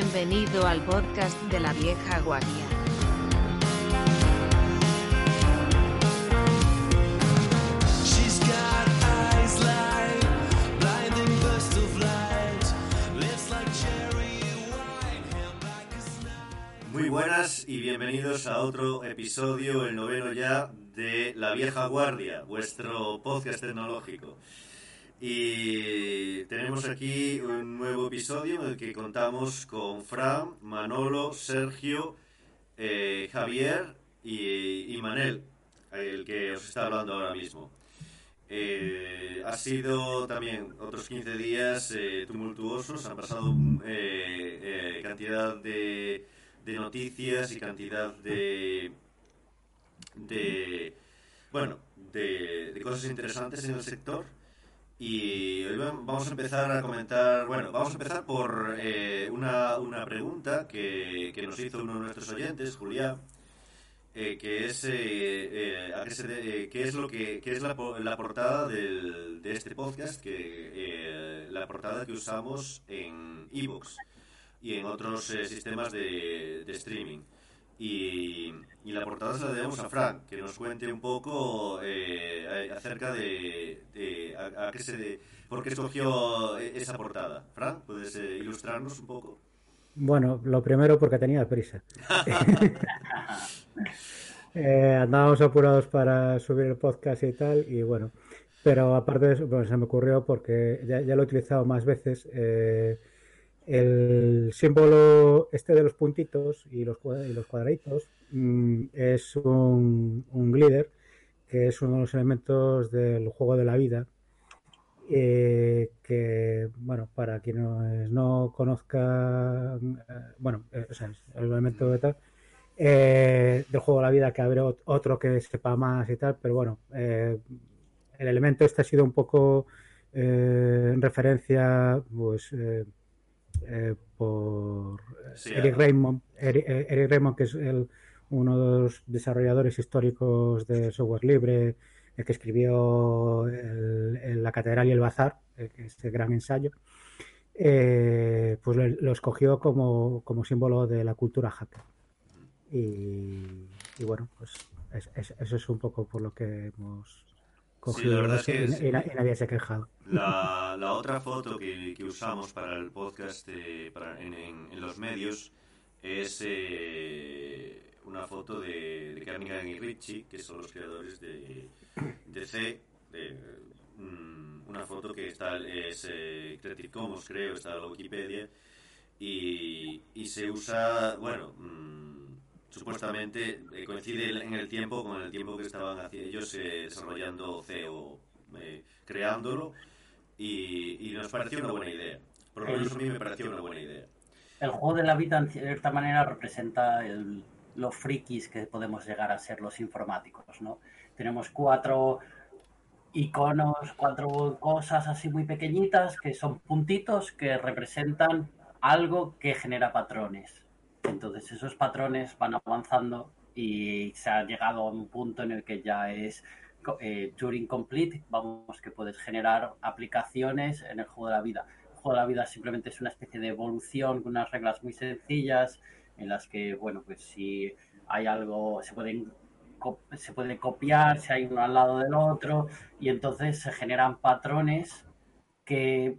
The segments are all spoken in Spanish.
Bienvenido al podcast de la vieja guardia. Muy buenas y bienvenidos a otro episodio, el noveno ya, de La Vieja Guardia, vuestro podcast tecnológico. Y tenemos aquí un nuevo episodio en el que contamos con Fran, Manolo, Sergio, eh, Javier y, y Manel, el que os está hablando ahora mismo. Eh, ha sido también otros 15 días eh, tumultuosos, han pasado eh, cantidad de, noticias y cantidad de bueno, de, de cosas interesantes en el sector. Y hoy va- vamos a empezar a comentar, bueno, vamos a empezar por eh, una, una pregunta que, que nos hizo uno de nuestros oyentes, Julián, eh, que es eh, eh, a qué, es lo que qué es la, la portada del- de este podcast, que la portada que usamos en Evox y en otros sistemas de, de streaming. Y, y la portada se la debemos a Frank, que nos cuente un poco eh, acerca de, de a, a qué se de, por qué escogió e- esa portada. Frank, ¿puedes eh, ilustrarnos un poco? Bueno, lo primero porque tenía prisa. Eh, andábamos apurados para subir el podcast y tal, y bueno, pero aparte de eso, bueno, se me ocurrió porque ya, ya lo he utilizado más veces. eh, el símbolo este de los puntitos y los, y los cuadraditos mm, es un, un glider, que es uno de los elementos del juego de la vida eh, que, bueno, para quienes no conozcan, eh, bueno, eh, o sea, es el elemento de tal, del juego de la vida, que habrá ot- otro que sepa más y tal, pero bueno, el elemento este ha sido un poco en referencia, pues, eh, eh, por eh, Sí, Eric a- Raymond, Eric, eh, Eric Raymond, que es el, uno de los desarrolladores históricos de software libre, el que escribió el- el La Catedral y el Bazar, eh, ese gran ensayo, eh, pues lo, lo escogió como, como símbolo de la cultura hacker. Y, y bueno, pues es- es- eso es un poco por lo que hemos cogido la verdad eso es que sí. y nadie se quejado. La, la otra foto que, que usamos para el podcast eh, para- en, en- en los medios es eh, una foto de, de y Ritchie, que son los creadores de, de C. de, mm, una foto que está es eh, Creative Commons, creo, está en la Wikipedia. Y, y se usa, bueno, mm, supuestamente eh, coincide en el tiempo con el tiempo que estaban haci- ellos eh, desarrollando C o eh, creándolo y, nos pareció una buena idea. Por lo menos a mí me pareció una buena idea. El juego de la vida, en cierta manera, representa los frikis que podemos llegar a ser los informáticos, ¿no? Tenemos cuatro iconos, cuatro cosas así muy pequeñitas que son puntitos que representan algo que genera patrones. Entonces esos patrones van avanzando y se ha llegado a un punto en el que ya es eh, Turing Complete, vamos, que puedes generar aplicaciones en el juego de la vida. El juego de la vida simplemente es una especie de evolución con unas reglas muy sencillas en las que, bueno, pues si hay algo, se pueden se puede copiar, si hay uno al lado del otro, y entonces se generan patrones que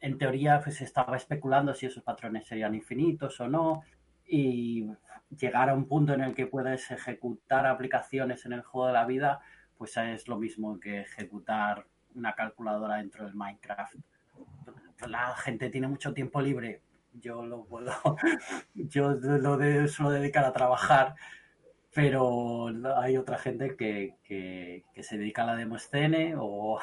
en teoría pues, se estaba especulando si esos patrones serían infinitos o no, y llegar a un punto en el que puedes ejecutar aplicaciones en el juego de la vida, pues es lo mismo que ejecutar una calculadora dentro del Minecraft. La gente tiene mucho tiempo libre, yo lo puedo, yo lo de, suelo dedicar a trabajar, pero hay otra gente que, que, que se dedica a la demoscene o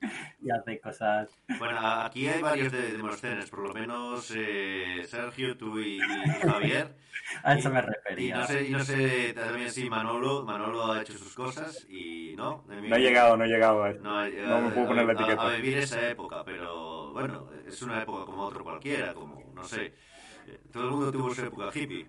y hace cosas. Bueno, aquí hay varios de Demosthenes, por lo menos eh, Sergio, tú y, y Javier. A eso me Y refería. no sé, y no sé también si Manolo, Manolo ha hecho sus cosas y no. No he llegado, no he llegado. a- No, eh, No me puedo a- poner la a- etiqueta. A, vivir esa época, pero bueno, es una época como otro cualquiera, como, no sé. eh, Todo el mundo tuvo su época hippie.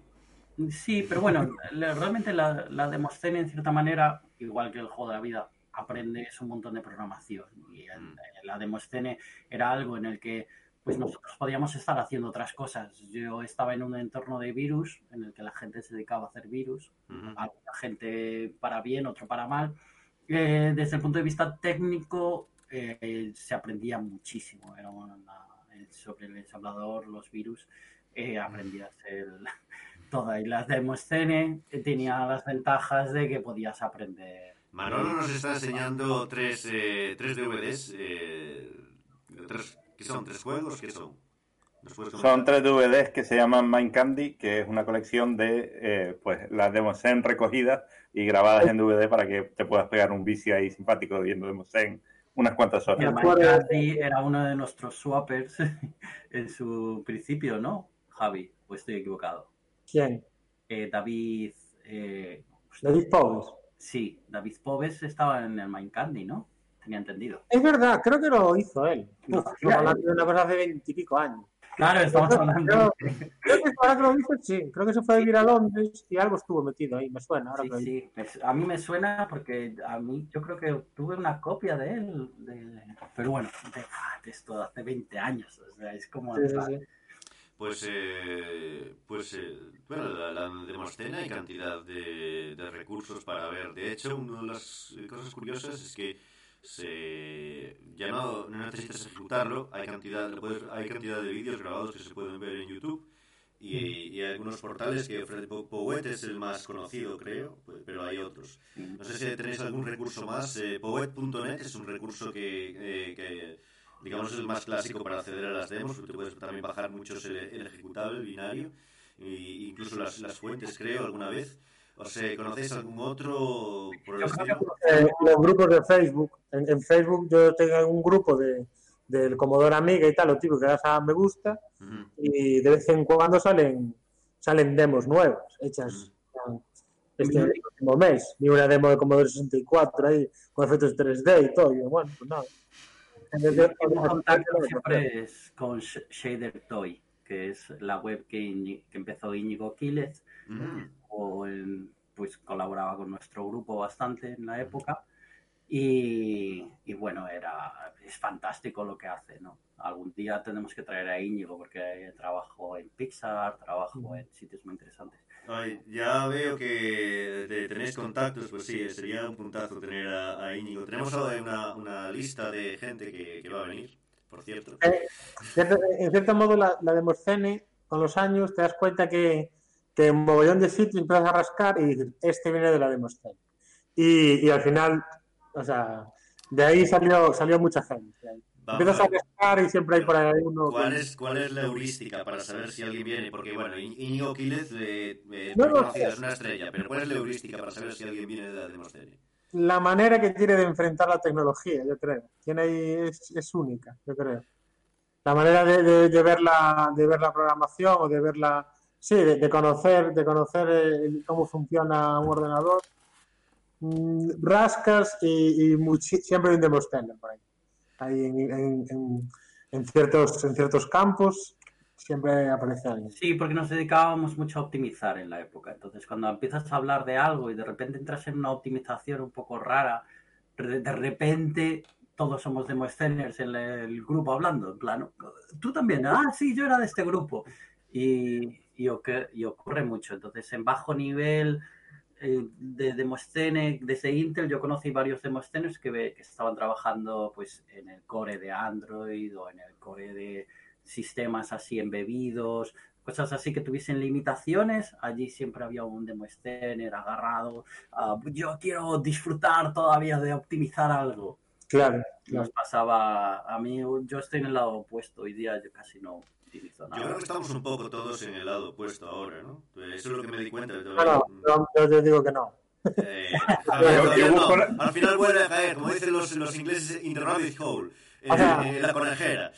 Sí, pero bueno, realmente la, la Demoscene, en cierta manera, igual que el juego de la vida, aprendes un montón de programación. Y en- Mm. en la Demoscene era algo en el que pues nosotros podíamos estar haciendo otras cosas. Yo estaba en un entorno de virus en el que la gente se dedicaba a hacer virus, Ujú. alguna gente para bien, otro para mal. Eh, desde el punto de vista técnico, eh, se aprendía muchísimo. Era una- sobre el ensamblador, los virus, eh, aprendías el, toda. Y las demoscene eh, tenía las ventajas de que podías aprender. Manolo nos está enseñando tres, eh, tres DVDs. Eh, tres, ¿Qué son? ¿Tres juegos? ¿Qué son? Son tres DVDs que se llaman Mind Candy, que es una colección de eh, pues las Demosen recogidas y grabadas en DVD para que te puedas pegar un vicio ahí simpático viendo Demosen unas cuantas horas. Acuerdo- McCarthy era uno de nuestros swappers en su principio, ¿no? Javi, o estoy equivocado. ¿Quién? Eh, David. eh, David Powers. Sí, David Pobes estaba en el Mind Candy, ¿no? Tenía entendido. Es verdad, creo que lo hizo él. No, estamos hablando de una cosa hace veintipico años. Claro, estamos hablando. Creo, creo que ahora que lo dices, sí. Creo que se fue a vivir a Londres y algo estuvo metido ahí, me suena. Ahora Sí, que sí. A mí me suena porque a mí yo creo que tuve una copia de él. de- Pero bueno, de, ah, de esto de hace 20 años. O sea, es como. Sí, sí, sí. Pues, eh, pues eh, bueno, la, la Demoscena hay cantidad de, de recursos para ver. De hecho, una de las eh, cosas curiosas es que se, ya no, no necesitas ejecutarlo, hay cantidad, puedes- hay cantidad de vídeos grabados que se pueden ver en YouTube y, y hay algunos portales que Fred Po- Poet es el más conocido, creo, pues, pero hay otros. No sé si tenéis algún recurso más. Eh, Poet.net es un recurso que, eh, que, digamos, es el más clásico para acceder a las demos. Tú puedes también bajar muchos el, el ejecutable, el binario, e incluso las, las fuentes, creo, alguna vez. O sea, ¿conocéis algún otro por el? Eh, los grupos de Facebook. En, en Facebook yo tengo un grupo de, del Commodore Amiga y tal, lo típico que das a me gusta y de vez en cuando salen salen demos nuevas hechas Ujú. este último mes. Vi una demo de Commodore 64 ahí con efectos 3D y todo. Y yo, bueno, pues nada. Contacto siempre es con Sh- Shader Toy, que es la web que, Iñi- que empezó Íñigo o en- pues colaboraba con nuestro grupo bastante en la época. Y, y bueno, era, es fantástico lo que hace, ¿no? Algún día tenemos que traer a Íñigo porque trabajo en Pixar, trabajo en sitios muy interesantes. Ay, ya veo que te- tenéis contactos, pues sí, sería un puntazo tener a, a Íñigo. Tenemos ahora una, una lista de gente que, que va a venir, por cierto. Eh, en cierto modo, la, la Demoscene, con los años, te das cuenta que, que en mogollón de sitios empiezas a rascar y este viene de la Demoscene. Y, y al final, o sea, de ahí salió, salió mucha gente. Vamos Empiezas a rascar y siempre hay por ahí uno. ¿Cuál es, ¿Cuál es la heurística para saber si alguien viene? Porque, bueno, Íñigo Quílez eh, eh, No sé. es una estrella, pero ¿cuál es la heurística para saber si alguien viene de la Demoscene? La manera que tiene de enfrentar la tecnología, yo creo. Tiene es, es única, yo creo. La manera de, de- de ver la, de ver la programación o de ver la. Sí, de, de conocer, de conocer eh, cómo funciona un ordenador. Mm, rascas y, y siempre hay un Demoscene por ahí. Ahí en, en- en- ciertos, en ciertos campos siempre aparece alguien. Sí, porque nos dedicábamos mucho a optimizar en la época. Entonces, cuando empiezas a hablar de algo y de repente entras en una optimización un poco rara, de repente todos somos demosceners en el grupo hablando. En plan, tú también, ah, sí, yo era de este grupo. Y, y, oque- y ocurre mucho. Entonces, en bajo nivel eh, de Demoscene, desde Intel, yo conocí varios Demoscenes que, que estaban trabajando pues, en el core de Android o en el core de sistemas así embebidos, cosas así que tuviesen limitaciones, allí siempre había un Demoscener agarrado, a, yo quiero disfrutar todavía de optimizar algo. Claro, Nos claro. pasaba, a mí yo estoy en el lado opuesto, hoy día yo casi no Yo creo que estamos un poco todos en el lado opuesto ahora, ¿no? Eso es lo que me di cuenta. de No, no, yo, yo te digo que no. Eh, a ver, Yo- todavía yo no. busco la- Al final vuelve a caer, como dicen los, los ingleses, in the rabbit hole, eh, O sea- en la conejera.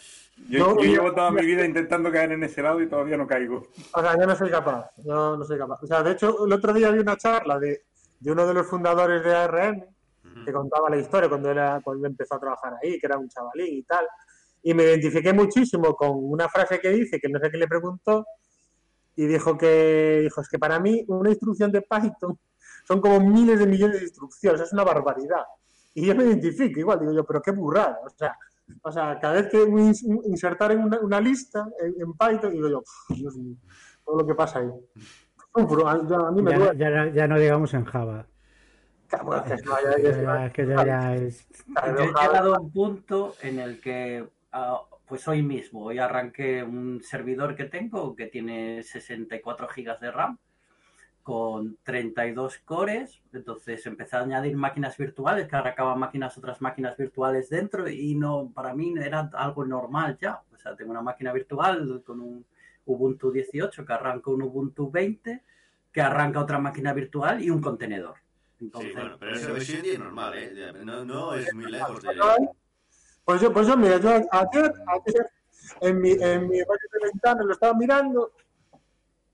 Yo, No, yo yo- llevo toda mi vida intentando caer en ese lado y todavía no caigo. O sea, yo no soy capaz, yo no soy capaz. O sea, de hecho, el otro día vi una charla de, de uno de los fundadores de ARM que contaba la historia cuando, era, cuando empezó a trabajar ahí, que era un chavalín y tal. Y me identifiqué muchísimo con una frase que dice, que no sé qué le preguntó, y dijo que, dijo, es que para mí una instrucción de Python son como miles de millones de instrucciones, es una barbaridad. Y yo me identifico igual, digo yo, pero qué burrada. O sea, O sea, cada vez que insertar en una, una lista en, en Python, digo yo, "Pff, Dios mío, todo lo que pasa ahí. Sufro, a, mí me Ya, ya, ya no digamos en Java. Es que es- Ya- es que ya, ya es... Claro, Yo he llegado a un punto en el que, ah, pues hoy mismo, hoy arranqué un servidor que tengo que tiene 64 gigas de RAM con 32 cores, entonces empecé a añadir máquinas virtuales que arrancaban máquinas, otras máquinas virtuales dentro y no, para mí era algo normal ya, o sea, tengo una máquina virtual con un Ubuntu 18 que arranca un Ubuntu 20 que arranca otra máquina virtual y un contenedor. Sí, Entonces, bueno, pero eso hoy en día es normal, ¿eh? Ya, No, no es muy lejos de... Pues yo, pues yo, mira, yo ayer, ayer en mi, en mi de ventana lo estaba mirando,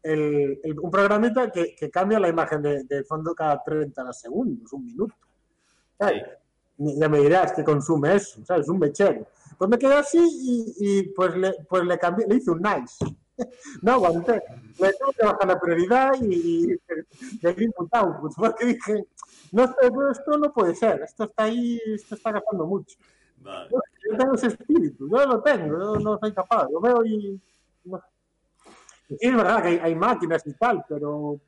el, el- un programita que, que cambia la imagen de, de fondo cada 30 segundos, un minuto. ¿Sabes? Ya me dirás que consume eso, ¿sabes? Un mechero. Pues me quedé así y, y pues, le, pues le cambié, le hice un nice. No aguanté. Le tuve que bajar la prioridad y, y le di output, porque dije, no esto no puede ser, esto está ahí, esto está gastando mucho. Vale. Yo tengo ese espíritu, yo lo tengo, yo no soy capaz, lo veo y... sí, es verdad que hay, hay máquinas y tal, pero...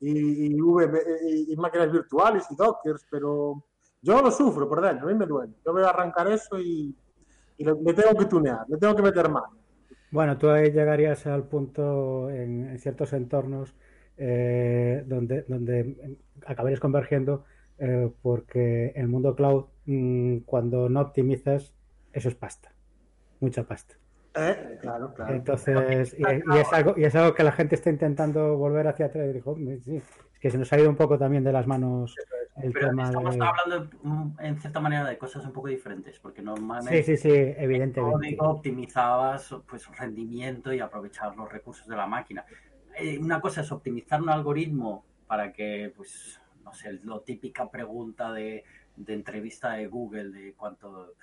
Y, y, V- y- y máquinas virtuales y dockers, pero yo lo sufro por dentro, a mí me duele. Yo voy a arrancar eso y, y le, le tengo que tunear, le tengo que meter mano. Bueno, tú ahí llegarías al punto en, en ciertos entornos eh, donde, donde acabarías convergiendo eh, porque el mundo cloud, mm, cuando no optimizas, eso es pasta, mucha pasta. Eh, Claro, claro. Entonces, y, y es algo, y es algo que la gente está intentando volver hacia atrás. Y dijo, "Hombre, sí, es que se nos ha ido un poco también de las manos el Pero tema estamos de... hablando en cierta manera de cosas un poco diferentes, porque normalmente Sí, sí, sí, evidentemente. código optimizabas pues rendimiento y aprovechar los recursos de la máquina. Eh, una cosa es optimizar un algoritmo para que, pues, no sé, lo típica pregunta de, de entrevista de Google de cuánto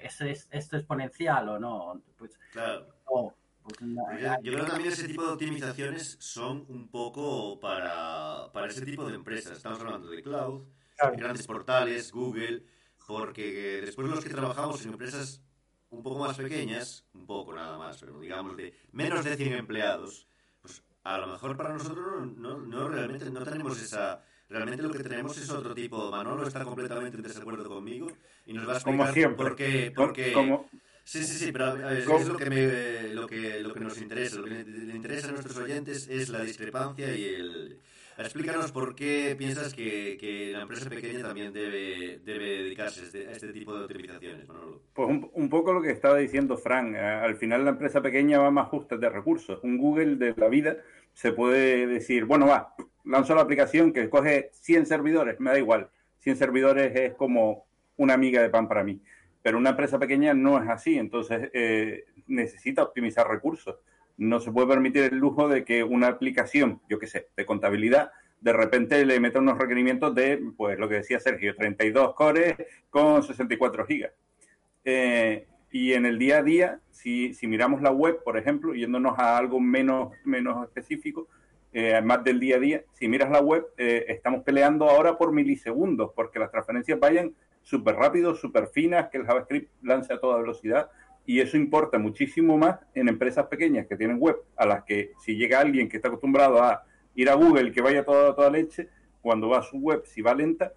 ¿es, es esto exponencial o no? Pues Claro. no. Pues, no, Yo, yo creo que también ese tipo de optimizaciones son un poco para, para ese tipo de empresas. Estamos hablando de cloud, Claro. de grandes portales, Google, porque después los que trabajamos en empresas un poco más pequeñas, un poco nada más, pero digamos de menos de 100 empleados, pues a lo mejor para nosotros no, no, no realmente no tenemos esa... Realmente lo que tenemos es otro tipo. Manolo está completamente en desacuerdo conmigo y nos va a explicar Como siempre. por qué... Porque, como- Sí, sí, sí, pero a ver, ¿Cómo? es lo que, me, lo, que, lo que nos interesa. Lo que le interesa a nuestros oyentes es la discrepancia y el... Explícanos por qué piensas que, que la empresa pequeña también debe, debe dedicarse a este, a este tipo de optimizaciones, Manolo. Pues un, un poco lo que estaba diciendo Frank, eh, al final la empresa pequeña va más justa de recursos. Un Google de la vida se puede decir, bueno, va, lanzo la aplicación que coge 100 servidores, me da igual. 100 servidores es como una amiga de pan para mí. Pero una empresa pequeña no es así, entonces eh, necesita optimizar recursos. No se puede permitir el lujo de que una aplicación, yo qué sé, de contabilidad, de repente le meta unos requerimientos de, pues lo que decía Sergio, 32 cores con 64 gigas. Eh, y en el día a día, si, si miramos la web, por ejemplo, yéndonos a algo menos, menos específico, eh, más del día a día, si miras la web, eh, estamos peleando ahora por milisegundos, porque las transferencias vayan súper rápido, súper finas, que el JavaScript lance a toda velocidad, y eso importa muchísimo más en empresas pequeñas que tienen web, a las que si llega alguien que está acostumbrado a ir a Google, que vaya toda, toda leche, cuando va a su web, si va lenta,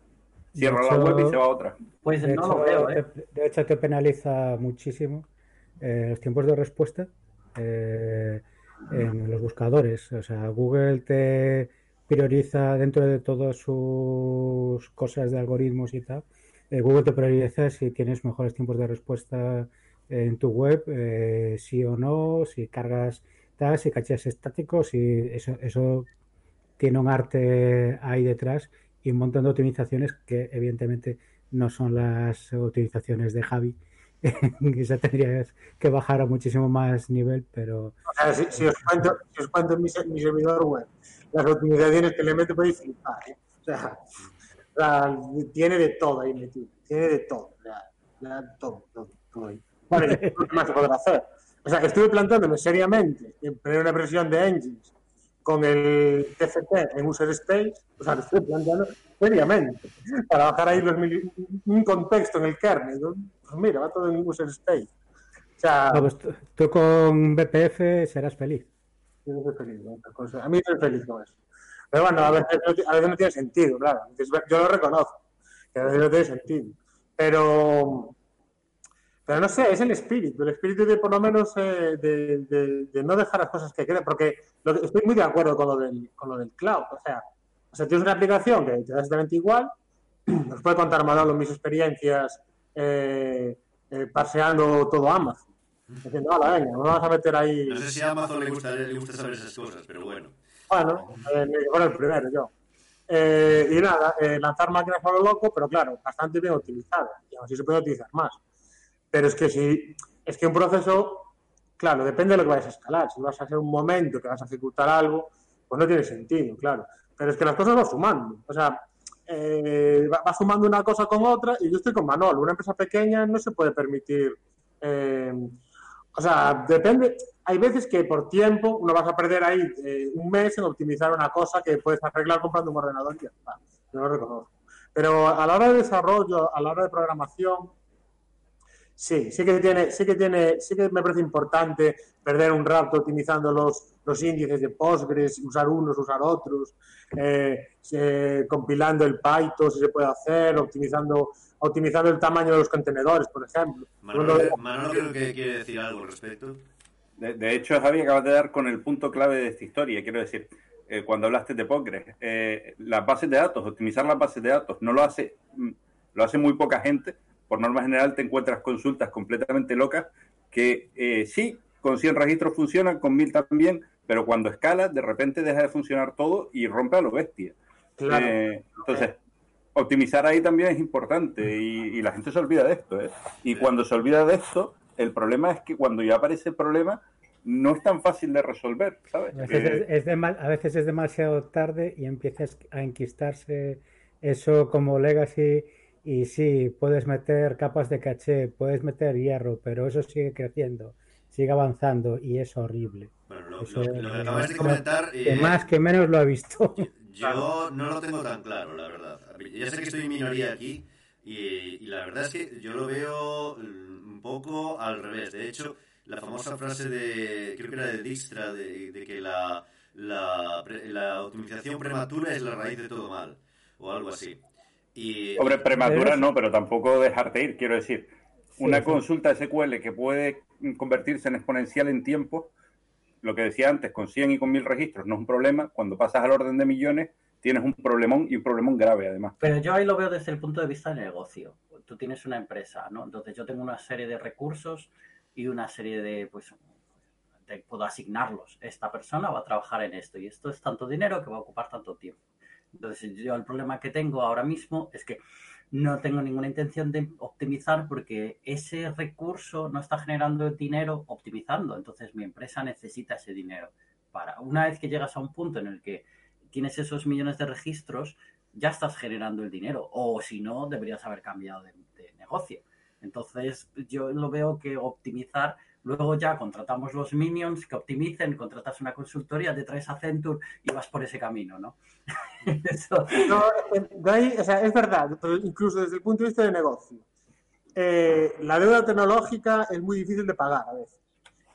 cierra la web y se va a otra. Pues De no hecho, lo veo, ¿eh? te, de hecho, te penaliza muchísimo eh, los tiempos de respuesta eh, en los buscadores. O sea, Google te prioriza dentro de todas sus cosas de algoritmos y tal. eh, Google te prioriza si tienes mejores tiempos de respuesta en tu web, eh, sí o no, si cargas tal, si cacheas estáticos, si eso, eso tiene un arte ahí detrás y un montón de optimizaciones que evidentemente no son las utilizaciones de Javi. Quizá tendrías que bajar a muchísimo más nivel, pero O sea, si, si os cuento, si os cuento mi, se- mi servidor web, las optimizaciones que le mete podéis flipar, ¿eh? O sea, o sea, tiene de todo ahí metido, tiene de todo, sea, ya todo, todo, todo ahí. Y ¿qué más se podrá hacer? O sea, estuve plantándome seriamente en poner una versión de Engines con el TFT en User Space, o sea, lo estoy planteando seriamente, para bajar ahí los mil- un contexto en el kernel. ¿no? Pues mira, va todo en User Space. O sea, Ah, pues tú, con BPF serás feliz. yo no soy feliz con cosas. A mí soy feliz con eso. Pero bueno, a veces, no a veces no tiene sentido, claro. Yo lo reconozco, que a veces no tiene sentido. Pero, pero no sé, es el espíritu, el espíritu de por lo menos eh, de, de- de no dejar las cosas que queden, porque lo que- estoy muy de acuerdo con lo, del, con lo del cloud. O sea, o sea, tienes una aplicación que te da exactamente igual, nos puede contar Manolo mis experiencias eh, eh, parseando todo Amazon. Diciendo, "Hala, venga, nos vamos a meter ahí. No sé si a Amazon le gusta, le gusta saber esas cosas, pero bueno. Bueno, eh, me llegó el primero yo. Eh, y nada, eh, lanzar máquinas a lo loco, pero claro, bastante bien utilizadas. Y aún así se puede utilizar más. Pero es que si, es que un proceso, claro, depende de lo que vayas a escalar. Si vas a hacer un momento que vas a ejecutar algo, pues no tiene sentido, claro. Pero es que las cosas van sumando. O sea, eh, va, sumando una cosa con otra y yo estoy con Manol. Una empresa pequeña no se puede permitir. eh, o sea, depende. Hay veces que por tiempo uno vas a perder ahí eh, un mes en optimizar una cosa que puedes arreglar comprando un ordenador y ya está. Yo lo reconozco. Pero a la hora de desarrollo, a la hora de programación, sí, sí que tiene, sí que tiene, sí que me parece importante perder un rato optimizando los, los índices de Postgres, usar unos, usar otros, eh, eh, compilando el Python si se puede hacer, optimizando, optimizando el tamaño de los contenedores, por ejemplo. Manolo, Manolo creo que quiere decir algo al respecto. De, de hecho, Javi, acabas de dar con el punto clave de esta historia. Quiero decir, eh, cuando hablaste de Postgres, eh, las bases de datos, optimizar las bases de datos, no lo hace, mm, lo hace muy poca gente. Por norma general, te encuentras consultas completamente locas que eh, sí, con 100 registros funcionan, con 1000 también, pero cuando escala, de repente deja de funcionar todo y rompe a lo bestia. Claro. Eh, entonces, optimizar ahí también es importante y, y la gente se olvida de esto. ¿eh? Y cuando se olvida de esto, el problema es que cuando ya aparece el problema, no es tan fácil de resolver, ¿sabes? A veces, Eh, es, es dema- a veces es demasiado tarde y empiezas a enquistarse eso como legacy y sí, puedes meter capas de caché, puedes meter hierro, pero eso sigue creciendo, sigue avanzando y es horrible. Bueno, lo, Eso, lo- lo que acabas de comentar, Que eh, más que menos lo ha visto. yo no lo tengo tan claro, la verdad. Ya sé que estoy en minoría aquí y, y la verdad es que yo lo veo mm, un poco al revés. De hecho, la famosa frase de, creo que era de Dijkstra, de, de que la, la, pre- la optimización prematura es la raíz de todo mal, o algo así. Y, Sobre prematura Pero- no, pero tampoco dejarte ir, quiero decir. Una sí. consulta SQL que puede convertirse en exponencial en tiempo, lo que decía antes, con 100 y con 1000 registros no es un problema. Cuando pasas al orden de millones, tienes un problemón y un problemón grave además. Pero yo ahí lo veo desde el punto de vista del negocio. Tú tienes una empresa, ¿no? Entonces yo tengo una serie de recursos y una serie de, pues, de- puedo asignarlos. Esta persona va a trabajar en esto y esto es tanto dinero que va a ocupar tanto tiempo. Entonces yo el problema que tengo ahora mismo es que no tengo ninguna intención de optimizar porque ese recurso no está generando dinero optimizando. Entonces mi empresa necesita ese dinero. Para una vez que llegas a un punto en el que tienes esos millones de registros, ya estás generando el dinero. O si no, deberías haber cambiado de, de negocio. Entonces, yo lo veo que optimizar, luego ya contratamos los minions que optimicen, contratas una consultoría, te traes a Accenture y vas por ese camino, ¿no? Eso, No, de ahí, o sea, es verdad, pero incluso desde el punto de vista de negocio. eh, la deuda tecnológica es muy difícil de pagar a veces.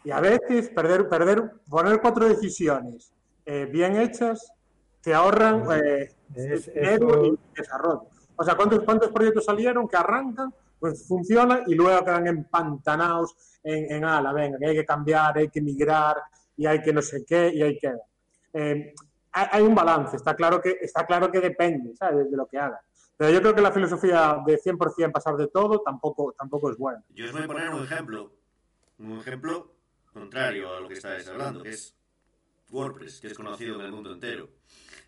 Y a veces perder, perder, poner cuatro decisiones eh, bien hechas te ahorran eh, Es- dinero eso- y desarrollo. O sea, ¿cuántos, ¿cuántos proyectos salieron que arrancan, pues funcionan y luego quedan empantanados en, en ala, venga, que hay que cambiar, hay que migrar y hay que no sé qué y hay que... Eh, hay, un balance, está claro que, está claro que depende, ¿sabes? De lo que haga. Pero yo creo que la filosofía de 100% pasar de todo tampoco, tampoco es buena. Yo os voy a poner un ejemplo, un ejemplo contrario a lo que estáis hablando, que es WordPress, que es conocido en el mundo entero.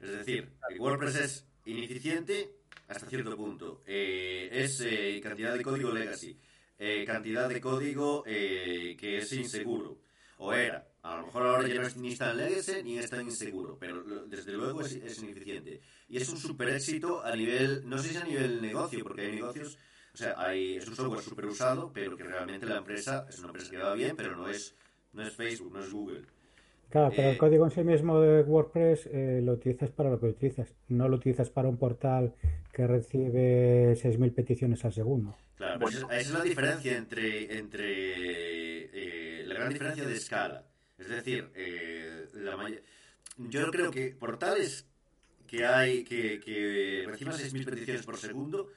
Es decir, WordPress es ineficiente hasta cierto punto. Eh, es eh, cantidad de código legacy, eh, cantidad de código eh, que es inseguro, o era. A lo mejor ahora ya no es ni tan legacy ni es tan inseguro, pero desde luego es, es ineficiente. Y es un super éxito a nivel, no sé si a nivel negocio, porque hay negocios o sea, hay, es un software súper usado, pero que realmente la empresa es una empresa que va bien, pero no es, no es Facebook, no es Google. Claro, pero Eh, el código en sí mismo de WordPress eh, lo utilizas para lo que lo utilizas. No lo utilizas para un portal que recibe 6.000 peticiones al segundo. Claro, pues esa es la diferencia entre, entre eh, la gran diferencia de escala. Es decir, eh, la may- yo creo que portales que hay que, que reciban 6.000 peticiones por segundo,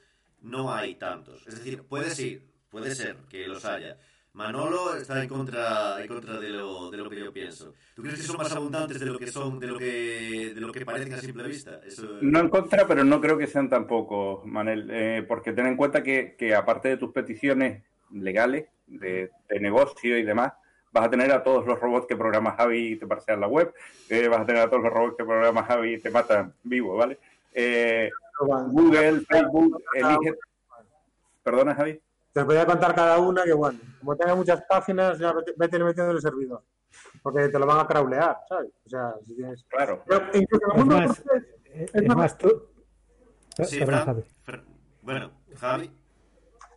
no hay tantos. Es decir, puede ser, puede ser que los haya. Manolo está en contra, en contra de, lo, de lo que yo pienso. ¿Tú crees que son más abundantes de lo que son, de lo que, de lo que parecen a simple vista? Eso, No en contra, pero no creo que sean tampoco, Manel, eh, porque ten en cuenta que, que aparte de tus peticiones legales, de, de negocio y demás, vas a tener a todos los robots que programa Javi y te parsean la web, eh, vas a tener a todos los robots que programa Javi y te matan vivo, ¿vale? Eh, Google, Facebook, elige... ¿Perdona, Javi? Te voy a contar cada una que, bueno, como tenga muchas páginas, ya vete, vete metiendo en el servidor. Porque te lo van a crawlear, ¿sabes? O sea, si tienes... Claro. Pero incluso en el Es mundo más, eh, Es es más- más, tú... Sí, Fran, Javi. Fran- bueno, Javi.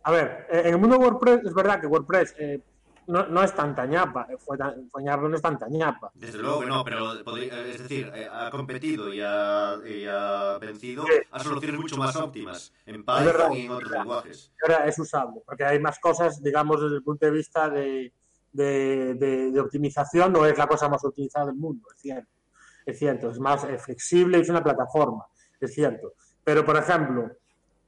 A ver, en el mundo WordPress es verdad que WordPress eh, no, no es tanta ñapa, eh, fue, tan- fue ñapa, no es tanta ñapa. Desde luego que no, pero es decir, eh, ha competido y ha, y ha vencido a soluciones mucho más óptimas en. Python y en otros lenguajes. Ahora es usable, porque hay más cosas, digamos, desde el punto de vista de, de, de- de optimización, no es la cosa más utilizada del mundo, es cierto. Es cierto, es más eh, flexible, es una plataforma, es cierto. Pero, por ejemplo,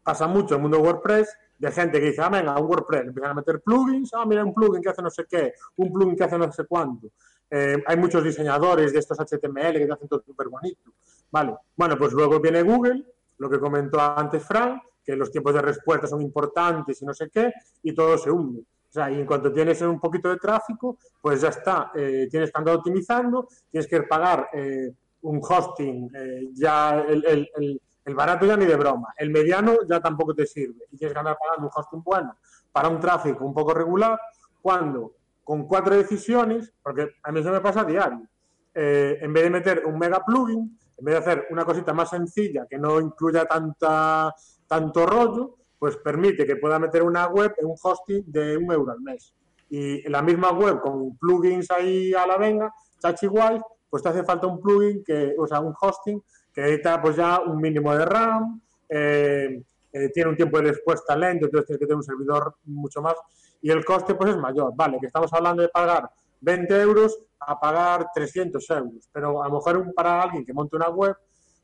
pasa mucho en el mundo WordPress de gente que dice, ah, venga, un WordPress, empiezan a meter plugins, ah, mira, un plugin que hace no sé qué, un plugin que hace no sé cuánto. Eh, hay muchos diseñadores de estos HTML que te hacen todo súper bonito. Vale, bueno, pues luego viene Google, lo que comentó antes Frank, que los tiempos de respuesta son importantes y no sé qué, y todo se hunde. O sea, y en cuanto tienes un poquito de tráfico, pues ya está, eh, tienes que andar optimizando, tienes que pagar eh, un hosting, eh, ya el, el- el- el barato ya ni de broma, el mediano ya tampoco te sirve, y tienes que andar pagando un hosting bueno para un tráfico un poco regular, cuando con cuatro decisiones, porque a mí eso me pasa a diario, eh, en vez de meter un mega plugin, en vez de hacer una cosita más sencilla que no incluya tanta, tanto rollo, pues permite que pueda meter una web en un hosting de un euro al mes. Y en la misma web con plugins ahí a la venga, chachi guay, pues te hace falta un plugin que, o sea, un hosting que necesita pues ya un mínimo de RAM, eh, eh, tiene un tiempo de respuesta lento, entonces tienes que tener un servidor mucho más y el coste pues es mayor. Vale, que estamos hablando de pagar 20 euros a pagar 300 euros, pero a lo mejor para alguien que monte una web,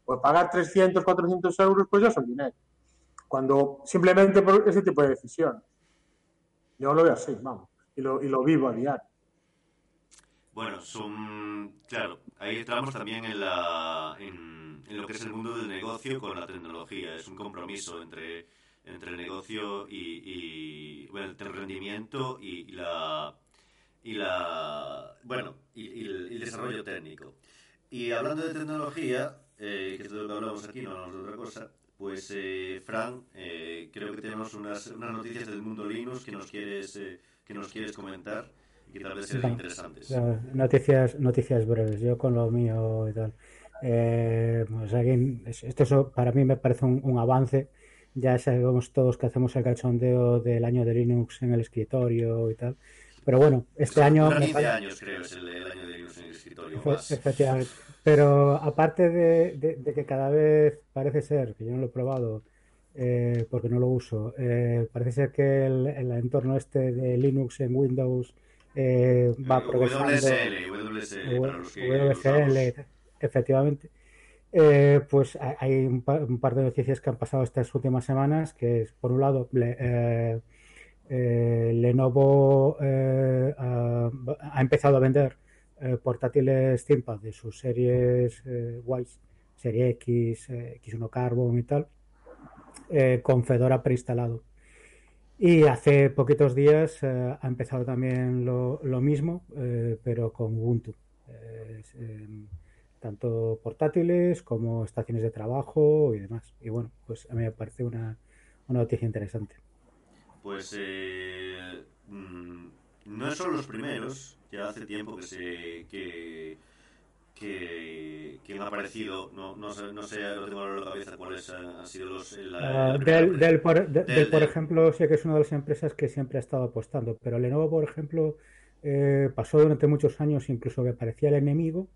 pues pagar 300, 400 euros pues ya son dinero. Cuando simplemente por ese tipo de decisión. Yo lo veo así, vamos, y lo, y lo vivo a diario. Bueno, son. Claro, ahí entramos también en, la, en lo que es el mundo del negocio con la tecnología. Es un compromiso entre, entre el negocio y, y, bueno, el rendimiento y, y la. Y la bueno, y, y el, el desarrollo técnico. Y hablando de tecnología, eh, que es de lo que hablamos aquí, no hablamos de otra cosa, pues, eh, Fran, eh, creo que tenemos unas, unas noticias del mundo Linux que nos quieres, eh, que nos quieres comentar y que tal vez sean interesantes. Noticias, noticias breves, yo con lo mío y tal. Eh, aquí, es- esto es- para mí me parece un, un avance. Ya sabemos todos que hacemos el cachondeo del año de Linux en el escritorio y tal. Pero bueno, este año me 15 pare- años, creo, es el, el año de Linux en el escritorio. Más. Efectivamente. Pero aparte de, de- de que cada vez parece ser, que yo no lo he probado eh, porque no lo uso, eh, parece ser que el, el entorno este de Linux en Windows eh, va progresando. WSL, WSL, para los que usamos. Efectivamente. Eh, pues ha- hay un par, de noticias que han pasado estas últimas semanas, que es, por un lado, eh, eh, Lenovo ha, empezado a vender portátiles ThinkPad de sus series Wise, serie X, eh, X1 Carbon y tal, con Fedora preinstalado. Y hace poquitos días ha empezado también lo, lo mismo, pero con Ubuntu. Tanto portátiles como estaciones de trabajo y demás. Y bueno, pues a mí me parece una, una noticia interesante. Pues eh, mm, no son los primeros, ya hace tiempo que se que, que, que han aparecido, no, no, sé, no sé, no tengo en la cabeza cuáles han, han sido los... la- Ah, la. Dell, por, de- ejemplo, sé que es una de las empresas que siempre ha estado apostando, pero Lenovo, por ejemplo, eh, pasó durante muchos años incluso que aparecía el enemigo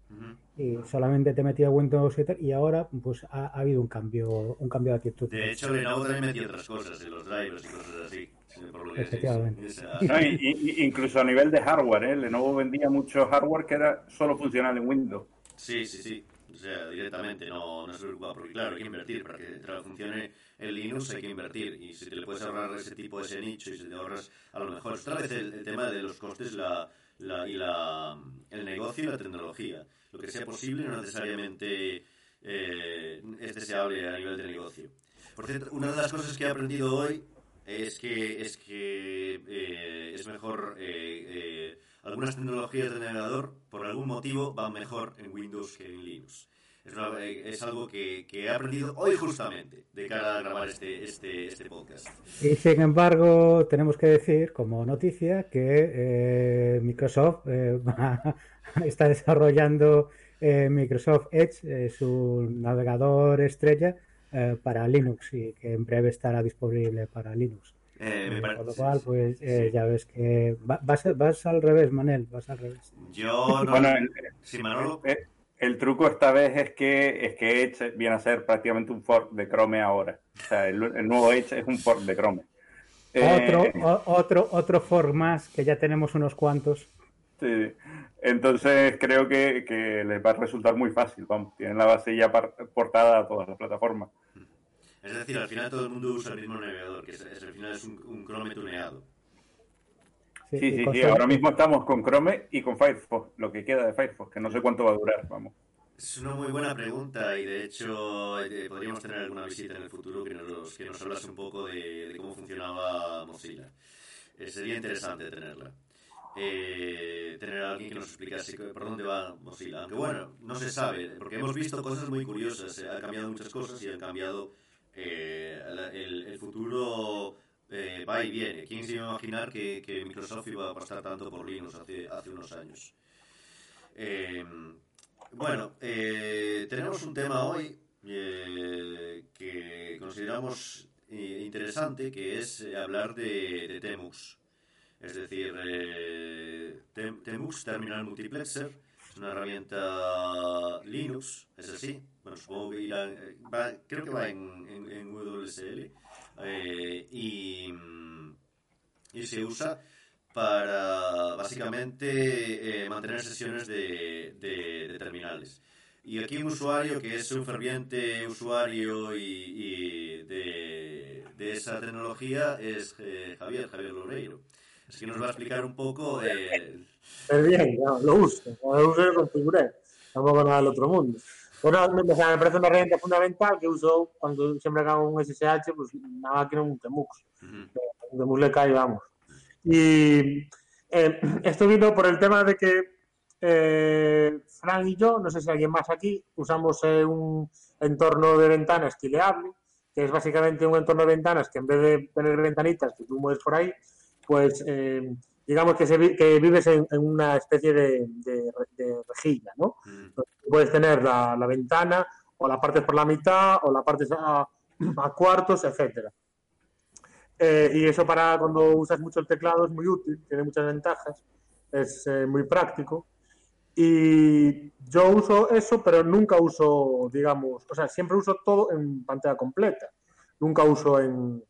y solamente te metía Windows y tal, y ahora pues ha, ha habido un cambio, un cambio de actitud. De hecho, Lenovo también metía otras cosas en los drivers y cosas así. sí, por lo que decís. Efectivamente. O sea, No, y- y- incluso a nivel de hardware, ¿eh? Lenovo vendía mucho hardware que era solo funcional en Windows. Sí, sí, sí. Directamente no, no se preocupa, porque claro, hay que invertir. Para que funcione el Linux hay que invertir. Y si te le puedes ahorrar ese tipo, ese nicho, y si te ahorras a lo mejor. Otra vez el, tema de los costes la, y la, el negocio y la tecnología. Lo que sea posible, no necesariamente eh, es deseable a nivel de negocio. Por cierto, una de las cosas que he aprendido hoy es que es que eh, es mejor eh, eh, algunas tecnologías de navegador por algún motivo van mejor en Windows que en Linux. Es, eh, algo que, he aprendido hoy justamente de cara a grabar este, este, este podcast. Y sin embargo, tenemos que decir como noticia que eh, Microsoft eh, está desarrollando eh, Microsoft Edge, su navegador estrella, para Linux y que en breve estará disponible para Linux. Eh, me Eh, Con lo cual, pues sí. eh, ya ves que va- vas, vas al revés, Manel, vas al revés. Yo no... Bueno, el, Sí, Manolo. eh, el truco esta vez es que es que Edge viene a ser prácticamente un fork de Chrome ahora. O sea, el, el nuevo Edge es un fork de Chrome. Eh, Otro, o- otro, otro fork más, que ya tenemos unos cuantos. Sí. Entonces creo que, que les va a resultar muy fácil, vamos, tienen la base ya portada a todas las plataformas. Es decir, al final todo el mundo usa el mismo navegador, que es, es- al final es un, un Chrome tuneado. Sí, sí, sí, ahora mismo estamos con Chrome y con Firefox, lo que queda de Firefox, que no sé cuánto va a durar, vamos. Es una muy buena pregunta y de hecho eh, podríamos tener alguna visita en el futuro que nos, que nos hablase un poco de, de cómo funcionaba Mozilla. Eh, sería interesante tenerla. Eh, tener a alguien que nos explicase por dónde va Mozilla. Aunque bueno, no se sabe, porque hemos visto cosas muy curiosas. eh, Han cambiado muchas cosas y han cambiado eh, el, futuro eh, va y viene. ¿Quién se iba a imaginar que, Microsoft iba a apostar tanto por Linux hace, unos años? Eh, bueno, tenemos un tema hoy que consideramos interesante, que es hablar de, de Temux. Es decir, Tem- Temux Terminal Multiplexer es una herramienta Linux, es así. Bueno, supongo que eh, creo que va en, en, WSL. eh, y, mm, y se usa para básicamente eh, mantener sesiones de, de- terminales. Y aquí un usuario que es un ferviente usuario y, de, de esa tecnología es Javier, Javier Loureiro. Así que nos va a explicar un poco Pero bien, no, lo uso, lo uso y lo configuré. Tampoco nada del otro mundo. Bueno, me, o sea, me parece una herramienta fundamental que uso cuando siempre hago un SSH, pues una máquina, un Temux. ujú, Un Temux le cae, vamos. Y eh, esto vino por el tema de que eh, Fran y yo, no sé si alguien más aquí, usamos eh, un entorno de ventanas tileable, que es básicamente un entorno de ventanas que en vez de tener ventanitas que tú mueves por ahí, pues eh, digamos que, se que vives en, en una especie de, de- de rejilla, ¿no? ujú. Puedes tener la, la ventana o la partes por la mitad o la partes a, a cuartos, etcétera. Eh, y eso para cuando usas mucho el teclado es muy útil, tiene muchas ventajas, es eh, muy práctico. Y yo uso eso, pero nunca uso, digamos, o sea, siempre uso todo en pantalla completa, nunca uso en,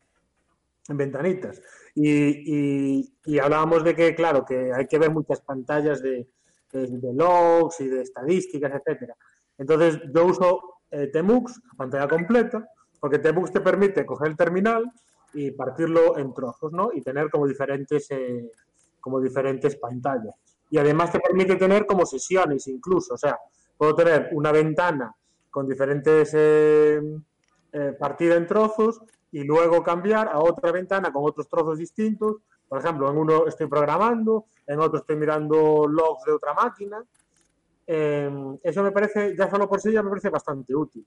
en ventanitas. Y, hablábamos de que, claro, que hay que ver muchas pantallas de, logs y de estadísticas, etcétera. Entonces, yo uso eh, Temux pantalla completa, porque Temux te permite coger el terminal y partirlo en trozos, ¿no? Y tener como diferentes, eh, como diferentes pantallas. Y además te permite tener como sesiones incluso, o sea, puedo tener una ventana con diferentes eh, eh, partida en trozos y luego cambiar a otra ventana con otros trozos distintos. Por ejemplo, en uno estoy programando, en otro estoy mirando logs de otra máquina. Eh, eso me parece, ya solo por sí ya me parece bastante útil.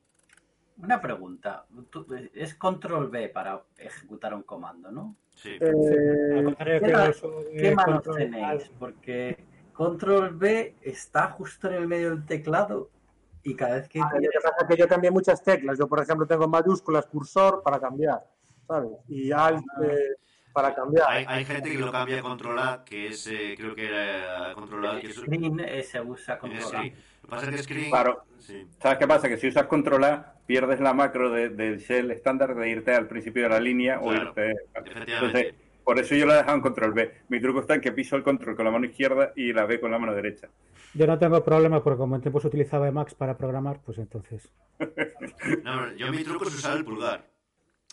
Una pregunta. Tú- Es control B para ejecutar un comando, ¿no? Sí. Eh, Al contrario ¿qué eh, ¿Qué manos control tenéis? Porque control B está justo en el medio del teclado y cada vez que Ah, Lo que pasa es que yo cambié muchas teclas. Yo, por ejemplo, tengo en mayúsculas cursor para cambiar, ¿sabes? Y alt, eh, para cambiar. Hay, hay gente que lo cambia a controlar, que es, eh, creo que era controlar, que es, Screen eh, se usa controlar. Screen. Lo que pasa es que Screen... Claro. Sí. ¿Sabes qué pasa? Que si usas controlar, pierdes la macro de- del shell estándar de irte al principio de la línea o irte... efectivamente. Entonces, por eso yo lo he dejado en control B. Mi truco está en que piso el control con la mano izquierda y la B con la mano derecha. Yo no tengo problema porque como en tiempos utilizaba Emacs para programar, pues entonces. No, no, yo mi truco es usar el pulgar.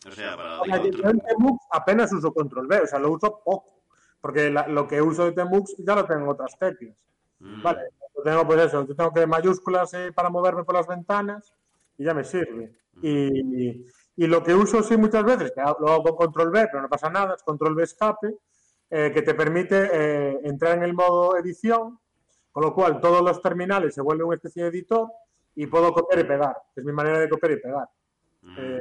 O sea, para... O sea, digo, yo en Temux apenas uso control B, o sea, lo uso poco. Porque la- lo que uso de Temux ya lo tengo en otras teclas. mm, Vale, yo tengo pues eso, yo tengo que mayúsculas eh, para moverme por las ventanas y ya me sirve. Y, y lo que uso sí muchas veces, que lo hago con control B, pero no pasa nada, es control B escape, eh, que te permite eh, entrar en el modo edición, con lo cual todos los terminales se vuelven una especie de editor y puedo copiar y pegar, que es mi manera de copiar y pegar. mm. Eh,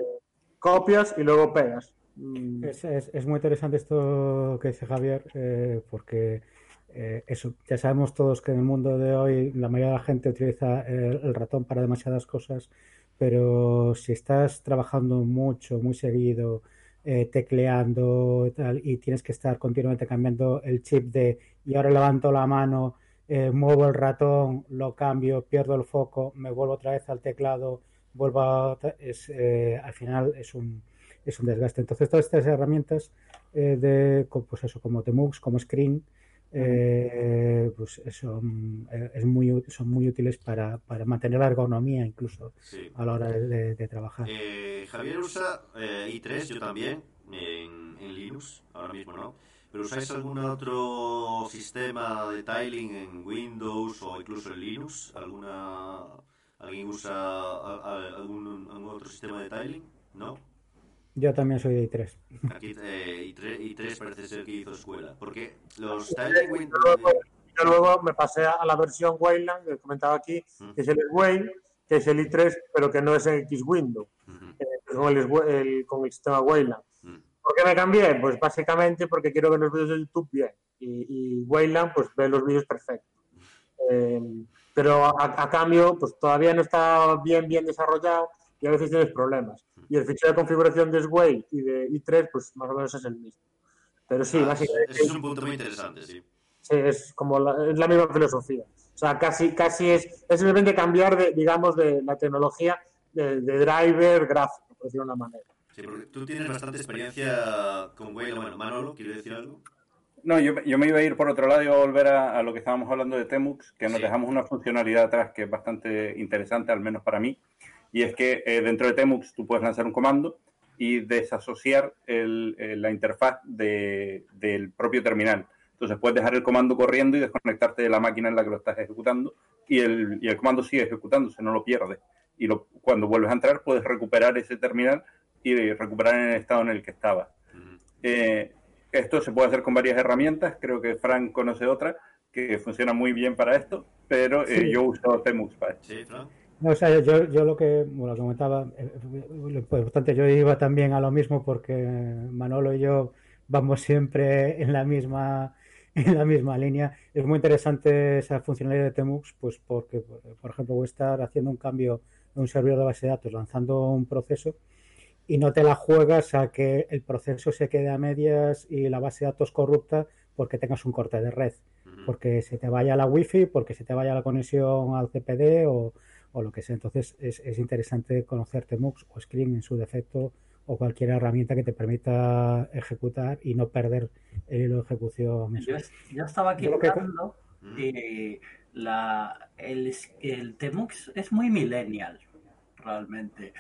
copias y luego pegas. Mm, Es, es- es muy interesante esto que dice Javier, eh, porque eh, eso, ya sabemos todos que en el mundo de hoy la mayoría de la gente utiliza el, el ratón para demasiadas cosas, pero si estás trabajando mucho, muy seguido, eh, tecleando tal, y tienes que estar continuamente cambiando el chip de y ahora levanto la mano, eh, muevo el ratón, lo cambio, pierdo el foco, me vuelvo otra vez al teclado, vuelvo a... Es, eh, al final es un es un desgaste. Entonces, todas estas herramientas eh, de, pues eso, como Temux, como Screen, eh, pues eso, mm, eh, es muy, son muy útiles para, para mantener la ergonomía incluso Sí. a la hora de, de- de trabajar. Eh, Javier usa eh, i3, yo también, en, en Linux, ahora mismo no. ¿Pero usáis algún otro sistema de tiling en Windows o incluso en Linux? ¿Alguna, ¿Alguien usa a- a- algún, algún otro sistema de tiling? ¿No? Yo también soy de i3. Aquí eh, i3, i3 parece ser que hizo escuela. Porque los Yo luego, yo luego me pasé a la versión Wayland, que comentaba aquí, que es el Wayne, que es el i3, pero que no es el X-Window, Ujú, eh, con, el, el- con el sistema Wayland. ¿Por qué me cambié? Pues básicamente porque quiero ver los vídeos de YouTube bien. Y, y Wayland, pues ve los vídeos perfectos. Eh, pero a, a cambio, pues todavía no está bien, bien desarrollado y a veces tienes problemas. Y el fichero de configuración de Sway y de i3, pues más o menos es el mismo. Pero sí, Ah, básicamente ese es un punto muy interesante, sí. Sí, es como la, es la misma filosofía. O sea, casi, casi es, es simplemente cambiar, de, digamos, de la tecnología de, de driver gráfico, por decirlo de una manera. Sí, porque tú tienes bastante experiencia con Wayland. Bueno, Manolo, ¿quiere decir algo? No, yo, yo me iba a ir por otro lado y iba a volver a, a lo que estábamos hablando de Temux, que nos Sí. dejamos una funcionalidad atrás que es bastante interesante, al menos para mí, y es que eh, dentro de Temux tú puedes lanzar un comando y desasociar el- eh, la interfaz de- del propio terminal. Entonces puedes dejar el comando corriendo y desconectarte de la máquina en la que lo estás ejecutando y el, y el comando sigue ejecutándose, no lo pierdes. Y lo- cuando vuelves a entrar puedes recuperar ese terminal y recuperar en el estado en el que estaba. Eh, esto se puede hacer con varias herramientas, creo que Frank conoce otra que funciona muy bien para esto, pero eh, Sí. yo uso Temux para esto. Sí. No, o sea, yo, yo lo que bueno, comentaba, eh, lo importante, yo iba también a lo mismo porque Manolo y yo vamos siempre en la misma en la misma línea. Es muy interesante esa funcionalidad de Temux, pues porque, por ejemplo, voy a estar haciendo un cambio en un servidor de base de datos, lanzando un proceso y no te la juegas a que el proceso se quede a medias y la base de datos corrupta porque tengas un corte de red porque se te vaya la wifi, porque se te vaya la conexión al CPD o, o lo que sea. Entonces es, es interesante conocer Temux o Screen en su defecto o cualquier herramienta que te permita ejecutar y no perder el hilo de ejecución. Yo, yo estaba aquí lo que- y la, el, el Temux es muy millennial, realmente.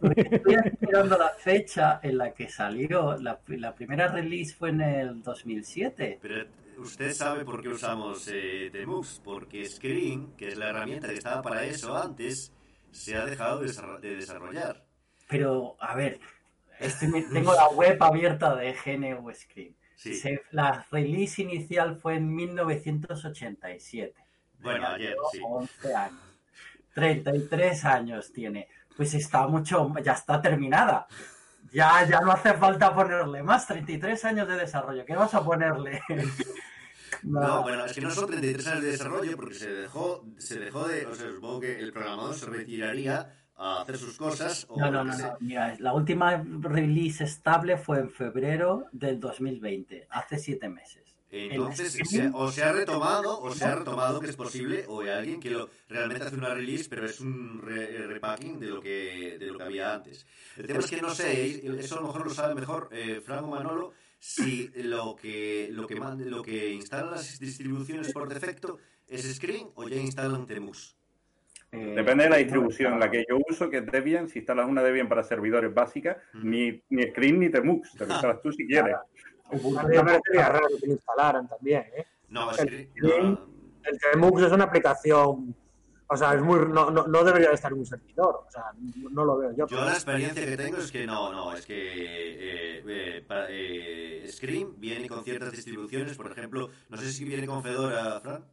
Porque Estoy mirando la fecha en la que salió, la, la primera release fue en el 2007. Pero usted sabe por qué usamos eh, Temux, porque Screen, que es la herramienta que estaba para eso antes, se ha dejado de desarro- de desarrollar. Pero, a ver, estoy mi- tengo la web abierta de GNU Screen. Sí. Se- la release inicial fue en 1987. Bueno, ayer, llevo sí. 11 años. 33 años tiene. Pues está mucho, ya está terminada. Ya, ya no hace falta ponerle más. 33 años de desarrollo. ¿Qué vas a ponerle? No, bueno, es que no son 33 años de desarrollo porque se dejó, se dejó de, o sea, supongo que el programador se retiraría a hacer sus cosas. O No, no, no, no. Mira, la última release estable fue en febrero del 2020, hace siete meses. Entonces, se- o se ha retomado, o se ha retomado que es posible, o hay alguien que lo, realmente hace una release, pero es un re- eh, repacking de lo que de lo que había antes. El tema es que no sé, eso a lo mejor lo sabe mejor eh, Franco Manolo, si lo que lo que lo que instalan las distribuciones por defecto es Screen o ya instalan Temux. Eh, Depende de la distribución. La que yo uso, que es Debian, si instalas una Debian para servidores básicas, Mm. ni, ni Screen ni Temux. Te lo instalas tú si quieres. Mí me parecería raro que lo instalaran también, ¿eh? No, El no, El Temux es una aplicación, o sea, es muy, no, no, no debería estar en un servidor, o sea, no, lo veo yo. Yo la experiencia que tengo es que no, no, es que eh, eh, para- eh, Screen viene con ciertas distribuciones, por ejemplo, no sé si viene con Fedora, Fran.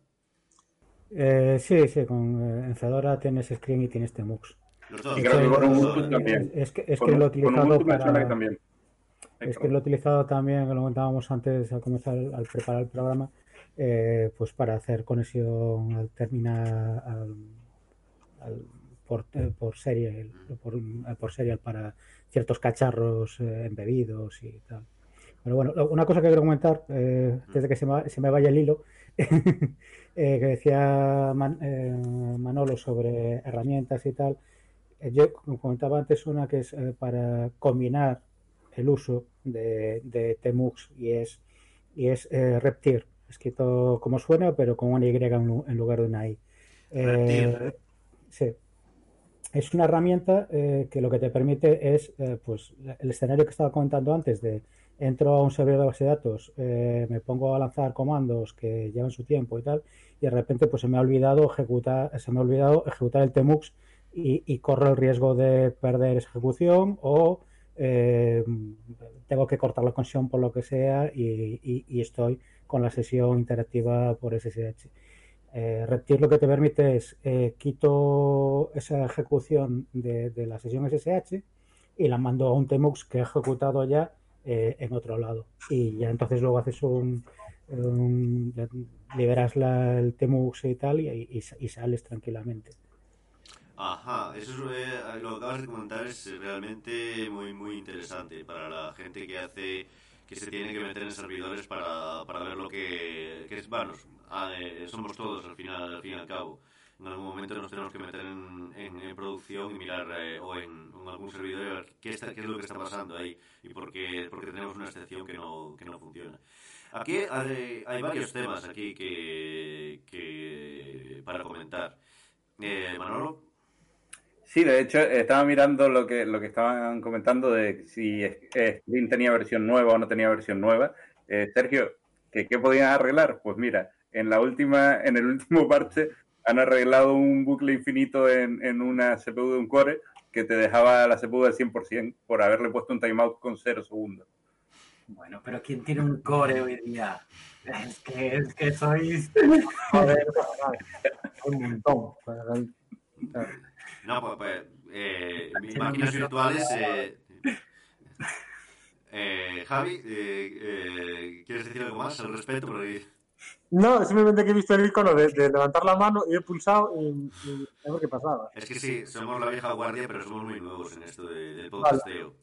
Eh, sí, sí, con, eh, en Fedora tienes Screen y tienes Temux. Los dos. Y creo que con los Ubuntu dos. también. Es que, es Con, que lo he utilizado para... también. Es que lo he utilizado también, lo comentábamos antes al comenzar, al preparar el programa, eh, pues para hacer conexión al terminal al- al- por, eh, por serie, por, por serial para ciertos cacharros eh, embebidos y tal. Pero bueno, una cosa que quiero comentar, eh, antes de que se me, se me vaya el hilo, eh, que decía Man- eh, Manolo sobre herramientas y tal, eh, yo como comentaba antes una que es eh, para combinar el uso de, de Temux y es, y es eh, Reptir, escrito como suena, pero con una Y en, lu- en lugar de una I. Eh, sí. Es una herramienta eh, que lo que te permite es, eh, pues, el escenario que estaba comentando antes de entro a un servidor de base de datos, me pongo a lanzar comandos que llevan su tiempo y tal, y de repente pues se me ha olvidado ejecutar, se me ha olvidado ejecutar el Temux y, y corro el riesgo de perder esa ejecución o tengo que cortar la conexión por lo que sea y, y- y estoy con la sesión interactiva por SSH. Eh, Reptir lo que te permite es eh, quito esa ejecución de, de la sesión SSH y la mando a un Temux que he ejecutado ya eh, en otro lado. Y ya entonces luego haces un, liberas el Temux y tal y sales tranquilamente. Ajá, eso es, eh, lo que acabas de comentar es realmente muy muy interesante para la gente que hace que se tiene que meter en servidores para, para ver lo que, que es, bueno, ah, eh, somos todos al final, al fin y al cabo. En algún momento nos tenemos que meter en, en- en producción y mirar eh, o en, en algún servidor qué, está, qué es lo que está pasando ahí y por qué, porque tenemos una excepción que no, que no funciona. Aquí hay, hay varios temas aquí que, que para comentar. Eh, Manolo, Sí, de hecho, estaba mirando lo que, lo que estaban comentando de si eh, Screen tenía versión nueva o no tenía versión nueva. Eh, Sergio, ¿qué, ¿qué podían arreglar? Pues mira, en la última, en el último parche han arreglado un bucle infinito en, en una CPU de un core que te dejaba la CPU al 100% por haberle puesto un timeout con 0 segundos. Bueno, pero ¿quién tiene un core hoy día? Es que, es que sois... Joder, un montón. No, pues, pues, eh, mis máquinas virtuales. Eh, eh, Javi, eh, eh, ¿quieres decir algo más al respecto? Porque- No, simplemente que he visto el icono de, de levantar la mano y he pulsado y, y a ver qué pasaba. es que sí, somos la vieja guardia, pero somos muy nuevos en esto de- del podcasteo.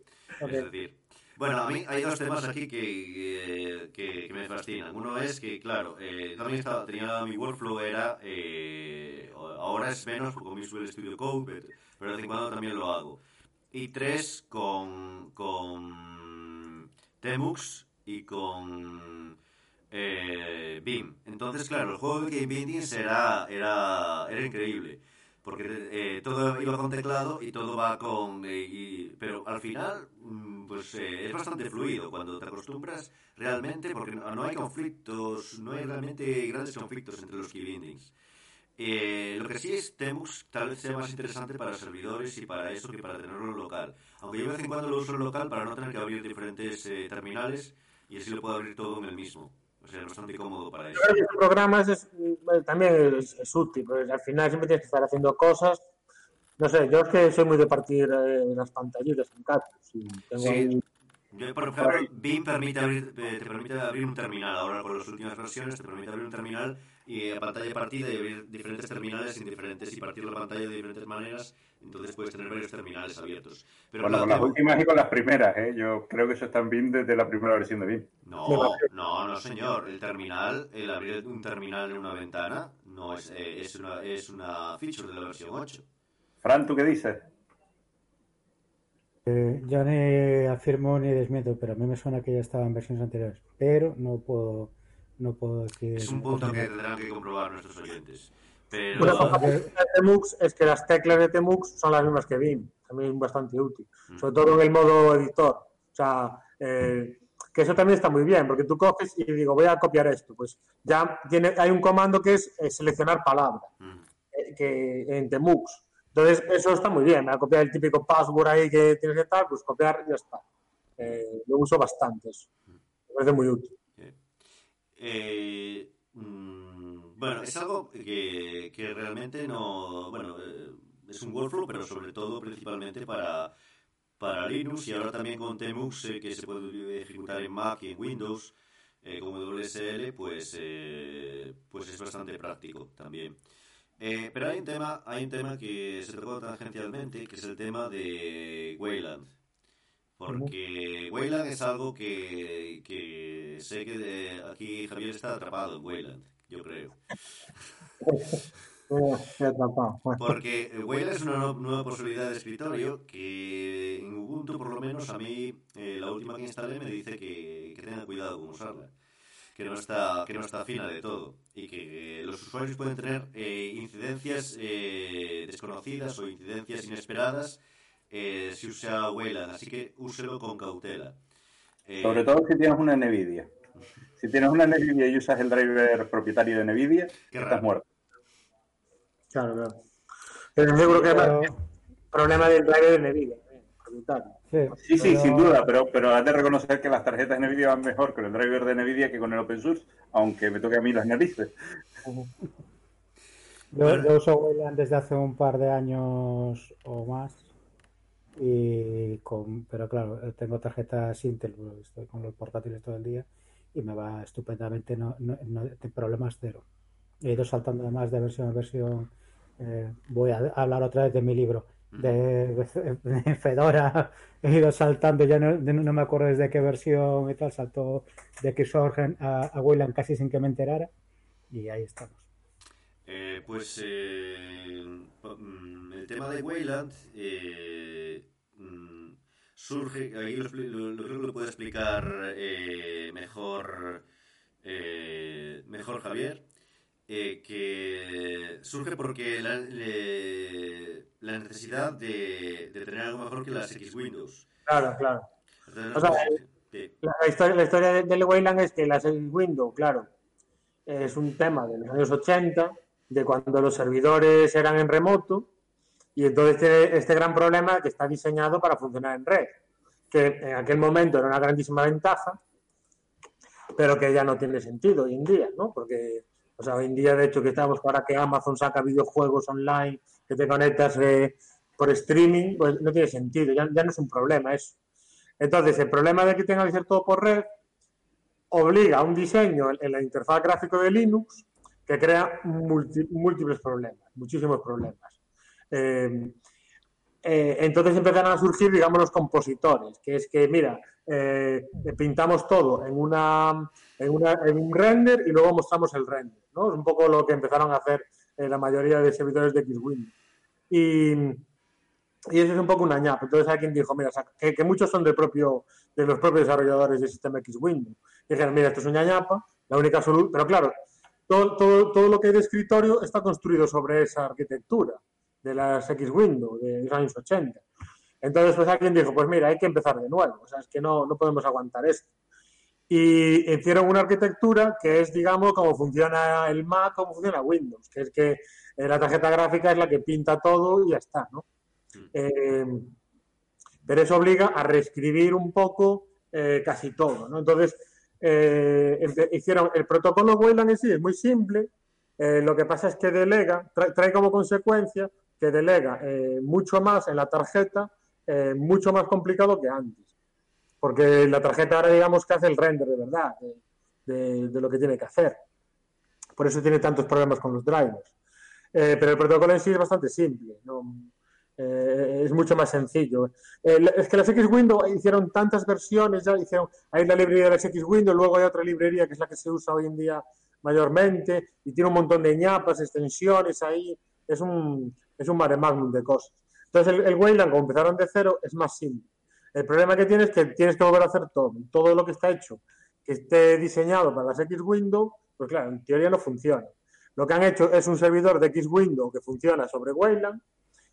Ok. Es decir, bueno, a mí hay dos temas aquí que, eh, que, que me fascinan. Uno es que, claro, eh, también estaba, tenía mi workflow, era. eh, ahora es menos porque con Visual Studio Code, pero, pero de vez en cuando también lo hago. Y tres, con, con Temux y con eh, Beam. Entonces, claro, el juego de Game Bindings era, era, era increíble. Porque eh, todo iba con teclado y todo va con... eh, pero al final, mm, pues eh, es bastante fluido cuando te acostumbras realmente, porque no, no hay conflictos, no hay realmente grandes conflictos entre los key bindings. Eh, lo que sí es Temux tal vez sea más interesante para servidores y para eso que para tenerlo local. Aunque yo de vez en cuando lo uso local para no tener que abrir diferentes eh, terminales y así lo puedo abrir todo en el mismo. O sea, es bastante cómodo para eso. Este programa es, es- bueno, también es, es útil, porque al final siempre tienes que estar haciendo cosas. No sé, yo es que soy muy de partir eh, las pantallitas en cactus. y tengo Sí. ahí Yo, por ejemplo, BIM permite abrir, eh, te permite abrir un terminal. Ahora con las últimas versiones te permite abrir un terminal y a pantalla de partida y abrir diferentes terminales en diferentes y partir la pantalla de diferentes maneras. Entonces puedes tener varios terminales abiertos. Pero Bueno, claro, con las últimas y con las primeras, ¿eh? Yo creo que eso está en BIM desde la primera versión de BIM. No, no, no, señor. El terminal, el abrir un terminal en una ventana, no es, eh, es, una, es una feature de la versión 8. Fran, ¿tú qué dices? Eh, yo ni afirmo ni desmiento, pero a mí me suena que ya estaba en versiones anteriores. Pero no puedo, no puedo decir. Es un punto que tendrán que comprobar nuestros oyentes. Pero, Una cosa que tiene Temux es que las teclas de Temux son las mismas que BIM. También es bastante útil. Sobre todo en el modo editor. O sea, eh, que eso también está muy bien, porque tú coges y digo, voy a copiar esto. Pues ya tiene, hay un comando que es eh, seleccionar palabra Mm. eh, que en Temux. Entonces, eso está muy bien. A copiar el típico password ahí que tienes que estar, pues copiar y ya está. Eh, lo uso bastante eso. Me parece muy útil. Eh, mm, bueno, es algo que, que realmente no. Bueno, eh, es un workflow, pero sobre todo, principalmente para, para Linux y ahora también con Temux, eh, que se puede ejecutar en Mac y en Windows eh, con WSL, pues, eh, pues es bastante práctico también. Eh, pero hay un tema, hay un tema que se tocó tangencialmente, que es el tema de Wayland. Porque Wayland es algo que, que sé que de- aquí Javier está atrapado en Wayland, yo creo. Porque Wayland es una nu- nueva posibilidad de escritorio que en Ubuntu, por lo menos a mí, eh, la última que instalé me dice que, que tenga cuidado con usarla. Que no está, que no está fina de todo. Y que eh, los usuarios pueden tener eh, incidencias eh, desconocidas o incidencias inesperadas eh, si usa Wayland. Así que úselo con cautela. Eh, Sobre todo si tienes una NVIDIA. Si tienes una NVIDIA y usas el driver propietario de NVIDIA, estás muerto. Claro, claro. Pero seguro que es problema del driver de NVIDIA. eh, propietario. Sí, Sí, sin duda, pero, pero has de reconocer que las tarjetas NVIDIA van mejor con el driver de NVIDIA que con el open source, aunque me toque a mí las narices. Yo, yo uso Wayland desde hace un par de años o más. Y con, pero claro, eh, tengo tarjetas Intel, estoy con los portátiles todo el día y me va estupendamente, no, no, no- de problemas cero. He ido saltando además de versión a versión. eh, voy a hablar otra vez de mi libro, de, de Fedora. He ido saltando, ya no, no me acuerdo desde qué versión y tal, saltó de Xorgen a, a Wayland casi sin que me enterara. Y ahí estamos. Eh, pues eh, mm, el tema de Wayland eh, mm, surge, ahí lo, lo- lo creo que lo puede explicar eh, mejor, eh, mejor Javier, eh, que surge porque la, le- la necesidad de, de tener algo mejor que las X Windows. Claro, claro. O sea, sí, La, historia, la historia de- del Wayland es que las Windows, claro, es un tema de los años 80, de cuando los servidores eran en remoto, y entonces tiene este gran problema que está diseñado para funcionar en red, que en aquel momento era una grandísima ventaja, pero que ya no tiene sentido hoy en día, ¿no? Porque, o sea, hoy en día, de hecho, que estamos ahora que Amazon saca videojuegos online, que te conectas eh, por streaming, pues no tiene sentido, ya, no es un problema eso. Entonces, el problema de que tenga que ser todo por red obliga a un diseño en, la interfaz gráfico de Linux que crea múltiples problemas, muchísimos problemas. Eh, eh, entonces empezaron a surgir, digamos, los compositores, que es que, mira, eh, pintamos todo en, una, en, una- en un render y luego mostramos el render, ¿no? Es un poco lo que empezaron a hacer eh, la mayoría de servidores de Xwing. Y, y eso es un poco una ñapa. Entonces alguien dijo, mira, saca- que, que muchos son del propio, de los propios desarrolladores del sistema X-Window. Dijeron, mira, esto es una ñapa, la única solución... Pero claro, todo, todo, todo lo que hay de escritorio está construido sobre esa arquitectura de las X-Window de los años 80. Entonces, pues alguien dijo, pues mira, hay que empezar de nuevo. O sea, es que no, no podemos aguantar esto. Y hicieron una arquitectura que es, digamos, cómo funciona el Mac, cómo funciona Windows, que es que eh, la tarjeta gráfica es la que pinta todo y ya está, ¿no? Eh, pero eso obliga a reescribir un poco eh, casi todo, ¿no? Entonces, eh, hicieron el protocolo Wayland en sí, es muy simple, eh, lo que pasa es que delega, trae, trae como consecuencia que delega eh, mucho más en la tarjeta, eh, mucho más complicado que antes. porque la tarjeta ahora digamos que hace el render de verdad de, de- de lo que tiene que hacer. Por eso tiene tantos problemas con los drivers. Eh, pero el protocolo en sí es bastante simple, ¿no? Eh, es mucho más sencillo. Es que las X-Window hicieron tantas versiones, ya hicieron, hay la librería de las X-Window, luego hay otra librería que es la que se usa hoy en día mayormente, y tiene un montón de ñapas, extensiones ahí, es un, es un mare magnum de cosas. Entonces el, Wayland, como empezaron de cero, es más simple. El problema que tienes es que tienes que volver a hacer todo, todo lo que está hecho, que esté diseñado para las X-Window, pues claro, en teoría no funciona. Lo que han hecho es un servidor de X-Window que funciona sobre Wayland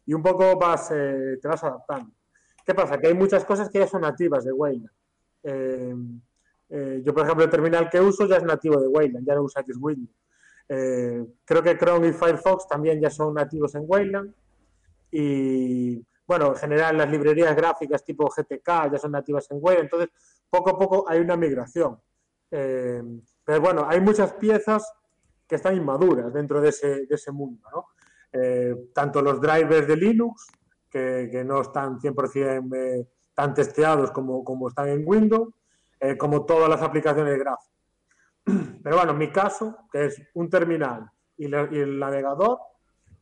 y un poco vas, eh, te vas adaptando. ¿Qué pasa? Que hay muchas cosas que ya son nativas de Wayland. Eh, eh, yo, por ejemplo, el terminal que uso ya es nativo de Wayland, ya no usa X-Window. Eh, creo que Chrome y Firefox también ya son nativos en Wayland. Y bueno, en general las librerías gráficas tipo GTK ya son nativas en Wayland. Entonces, poco a poco hay una migración. Eh, pero bueno, hay muchas piezas que están inmaduras dentro de ese, de ese mundo. Eh, tanto los drivers de Linux, que, no están 100% eh, tan testeados como, como están en Windows, eh, como todas las aplicaciones gráficas. Pero bueno, en mi caso, que es un terminal y el navegador,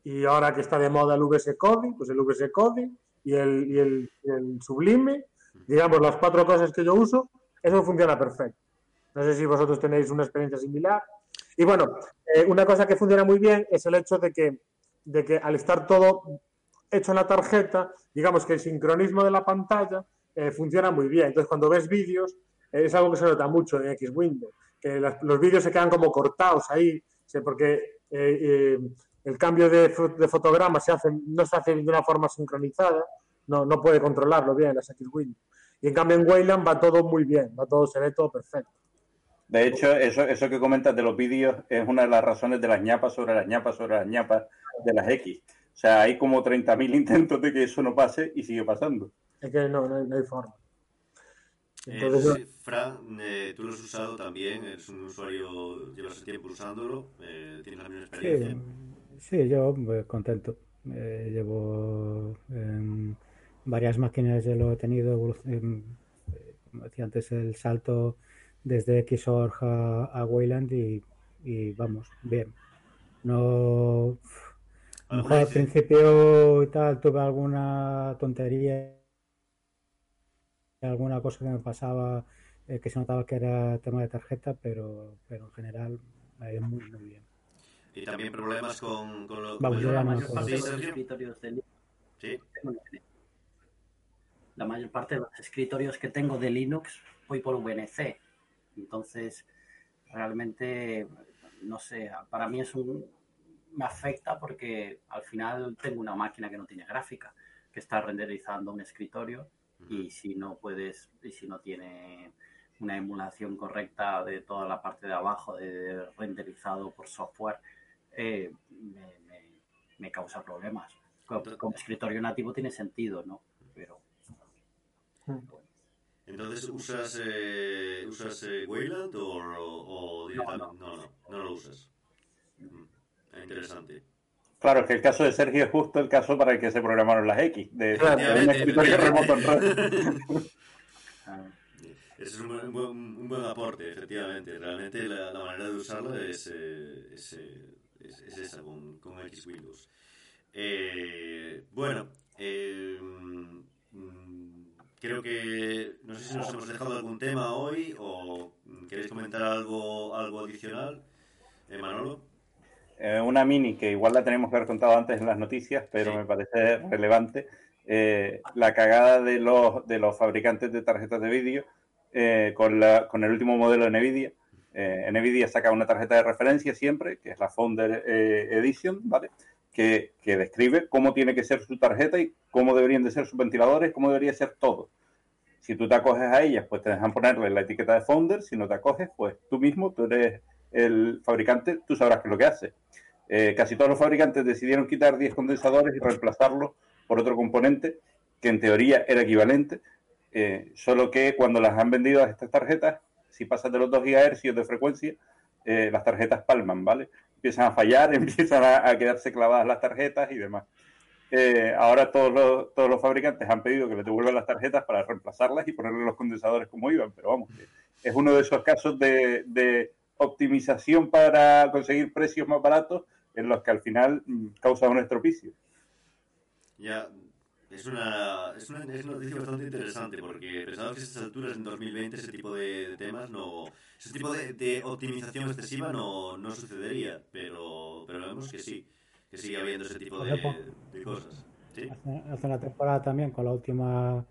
y ahora que está de moda el VS Code, pues el VS Code y el, y el, y el Sublime, digamos las cuatro cosas que yo uso, eso funciona perfecto. No sé si vosotros tenéis una experiencia similar. Y bueno, eh, una cosa que funciona muy bien es el hecho de que, de que al estar todo hecho en la tarjeta, digamos que el sincronismo de la pantalla eh, funciona muy bien. Entonces, cuando ves vídeos, eh, es algo que se nota mucho en X-Window, que las- los vídeos se quedan como cortados ahí, porque eh, eh, el cambio de, de fotograma se hace, no se hace de una forma sincronizada, no, no puede controlarlo bien las X-Window. Y en cambio en Wayland va todo muy bien, va todo, se ve todo perfecto. De hecho, eso, eso que comentas de los vídeos es una de las razones de las ñapas sobre las ñapas sobre las ñapas de las X. O sea, hay como 30.000 intentos de que eso no pase y sigue pasando. Es que no, no hay, no hay forma. Eh, Entonces, sí, Fran, eh, tú lo has usado también, eres un usuario, llevas tiempo usándolo, eh, tienes la misma experiencia. sí, yo eh, contento. Eh, llevo em, varias máquinas, ya lo he tenido, eh, como decía antes, el salto desde Xorg a, a Wayland y, y vamos, bien. No, a lo mejor al principio y tal tuve alguna tontería, alguna cosa que me pasaba eh, que se notaba que era tema de tarjeta, pero, pero en general ha ido muy, muy bien. Y también problemas con, con lo Vamos, la mayor parte de los escritorios de Linux. Sí, la mayor parte de los escritorios que tengo de Linux voy por VNC. Entonces, realmente, no sé, para mí es un... me afecta porque al final tengo una máquina que no tiene gráfica, que está renderizando un escritorio y si no puedes, y si no tiene una emulación correcta de toda la parte de abajo de renderizado por software, eh, me, me- me causa problemas. Como, como escritorio nativo tiene sentido, ¿no? Pero entonces usas, eh, usas eh, Wayland o, o directamente no, no, no, lo usas. Mm, Interesante. Claro, es que el caso de Sergio es justo el caso para el que se programaron las X, de, un escritorio remoto en red. ah, Ese es un buen, un buen- un buen aporte, efectivamente. Realmente la, la manera de usarlo es, eh, es, eh, es- es esa con, con X Windows. Eh, bueno, eh, mm, creo que no sé si nos hemos dejado algún tema hoy o queréis comentar algo, algo adicional, Eh, Manolo. Eh, una mini que igual la tenemos que haber contado antes en las noticias, pero Sí. me parece relevante. Eh, la cagada de los, de los fabricantes de tarjetas de vídeo eh, con, la, con el último modelo de NVIDIA. Eh, NVIDIA saca una tarjeta de referencia siempre, que es la Founder eh, Edition, ¿vale? Que, que describe cómo tiene que ser su tarjeta y cómo deberían de ser sus ventiladores, cómo debería ser todo. Si tú te acoges a ellas, pues te dejan ponerle la etiqueta de Founder. Si no te acoges, pues tú mismo, tú eres el fabricante, tú sabrás qué es lo que hace. Eh, casi todos los fabricantes decidieron quitar 10 condensadores y reemplazarlos por otro componente que en teoría era equivalente, eh, solo que cuando las han vendido a estas tarjetas, si pasas de los 2 GHz de frecuencia, eh, las tarjetas palman, ¿vale? Empiezan a fallar, empiezan a, quedarse clavadas las tarjetas y demás. eh, ahora todos los, todos los fabricantes han pedido que les devuelvan las tarjetas para reemplazarlas y ponerle los condensadores como iban, pero vamos, es uno de esos casos de, de optimización para conseguir precios más baratos en los que al final mm, causa un estropicio. Ya, es una, es una, es una noticia bastante interesante porque pensaba que a esas alturas en 2020 ese tipo de, temas no, ese tipo de, de optimización excesiva no, no sucedería, pero, pero vemos que sí, que sigue habiendo ese tipo de, de cosas. ¿Sí? Hace, hace una temporada también, con la última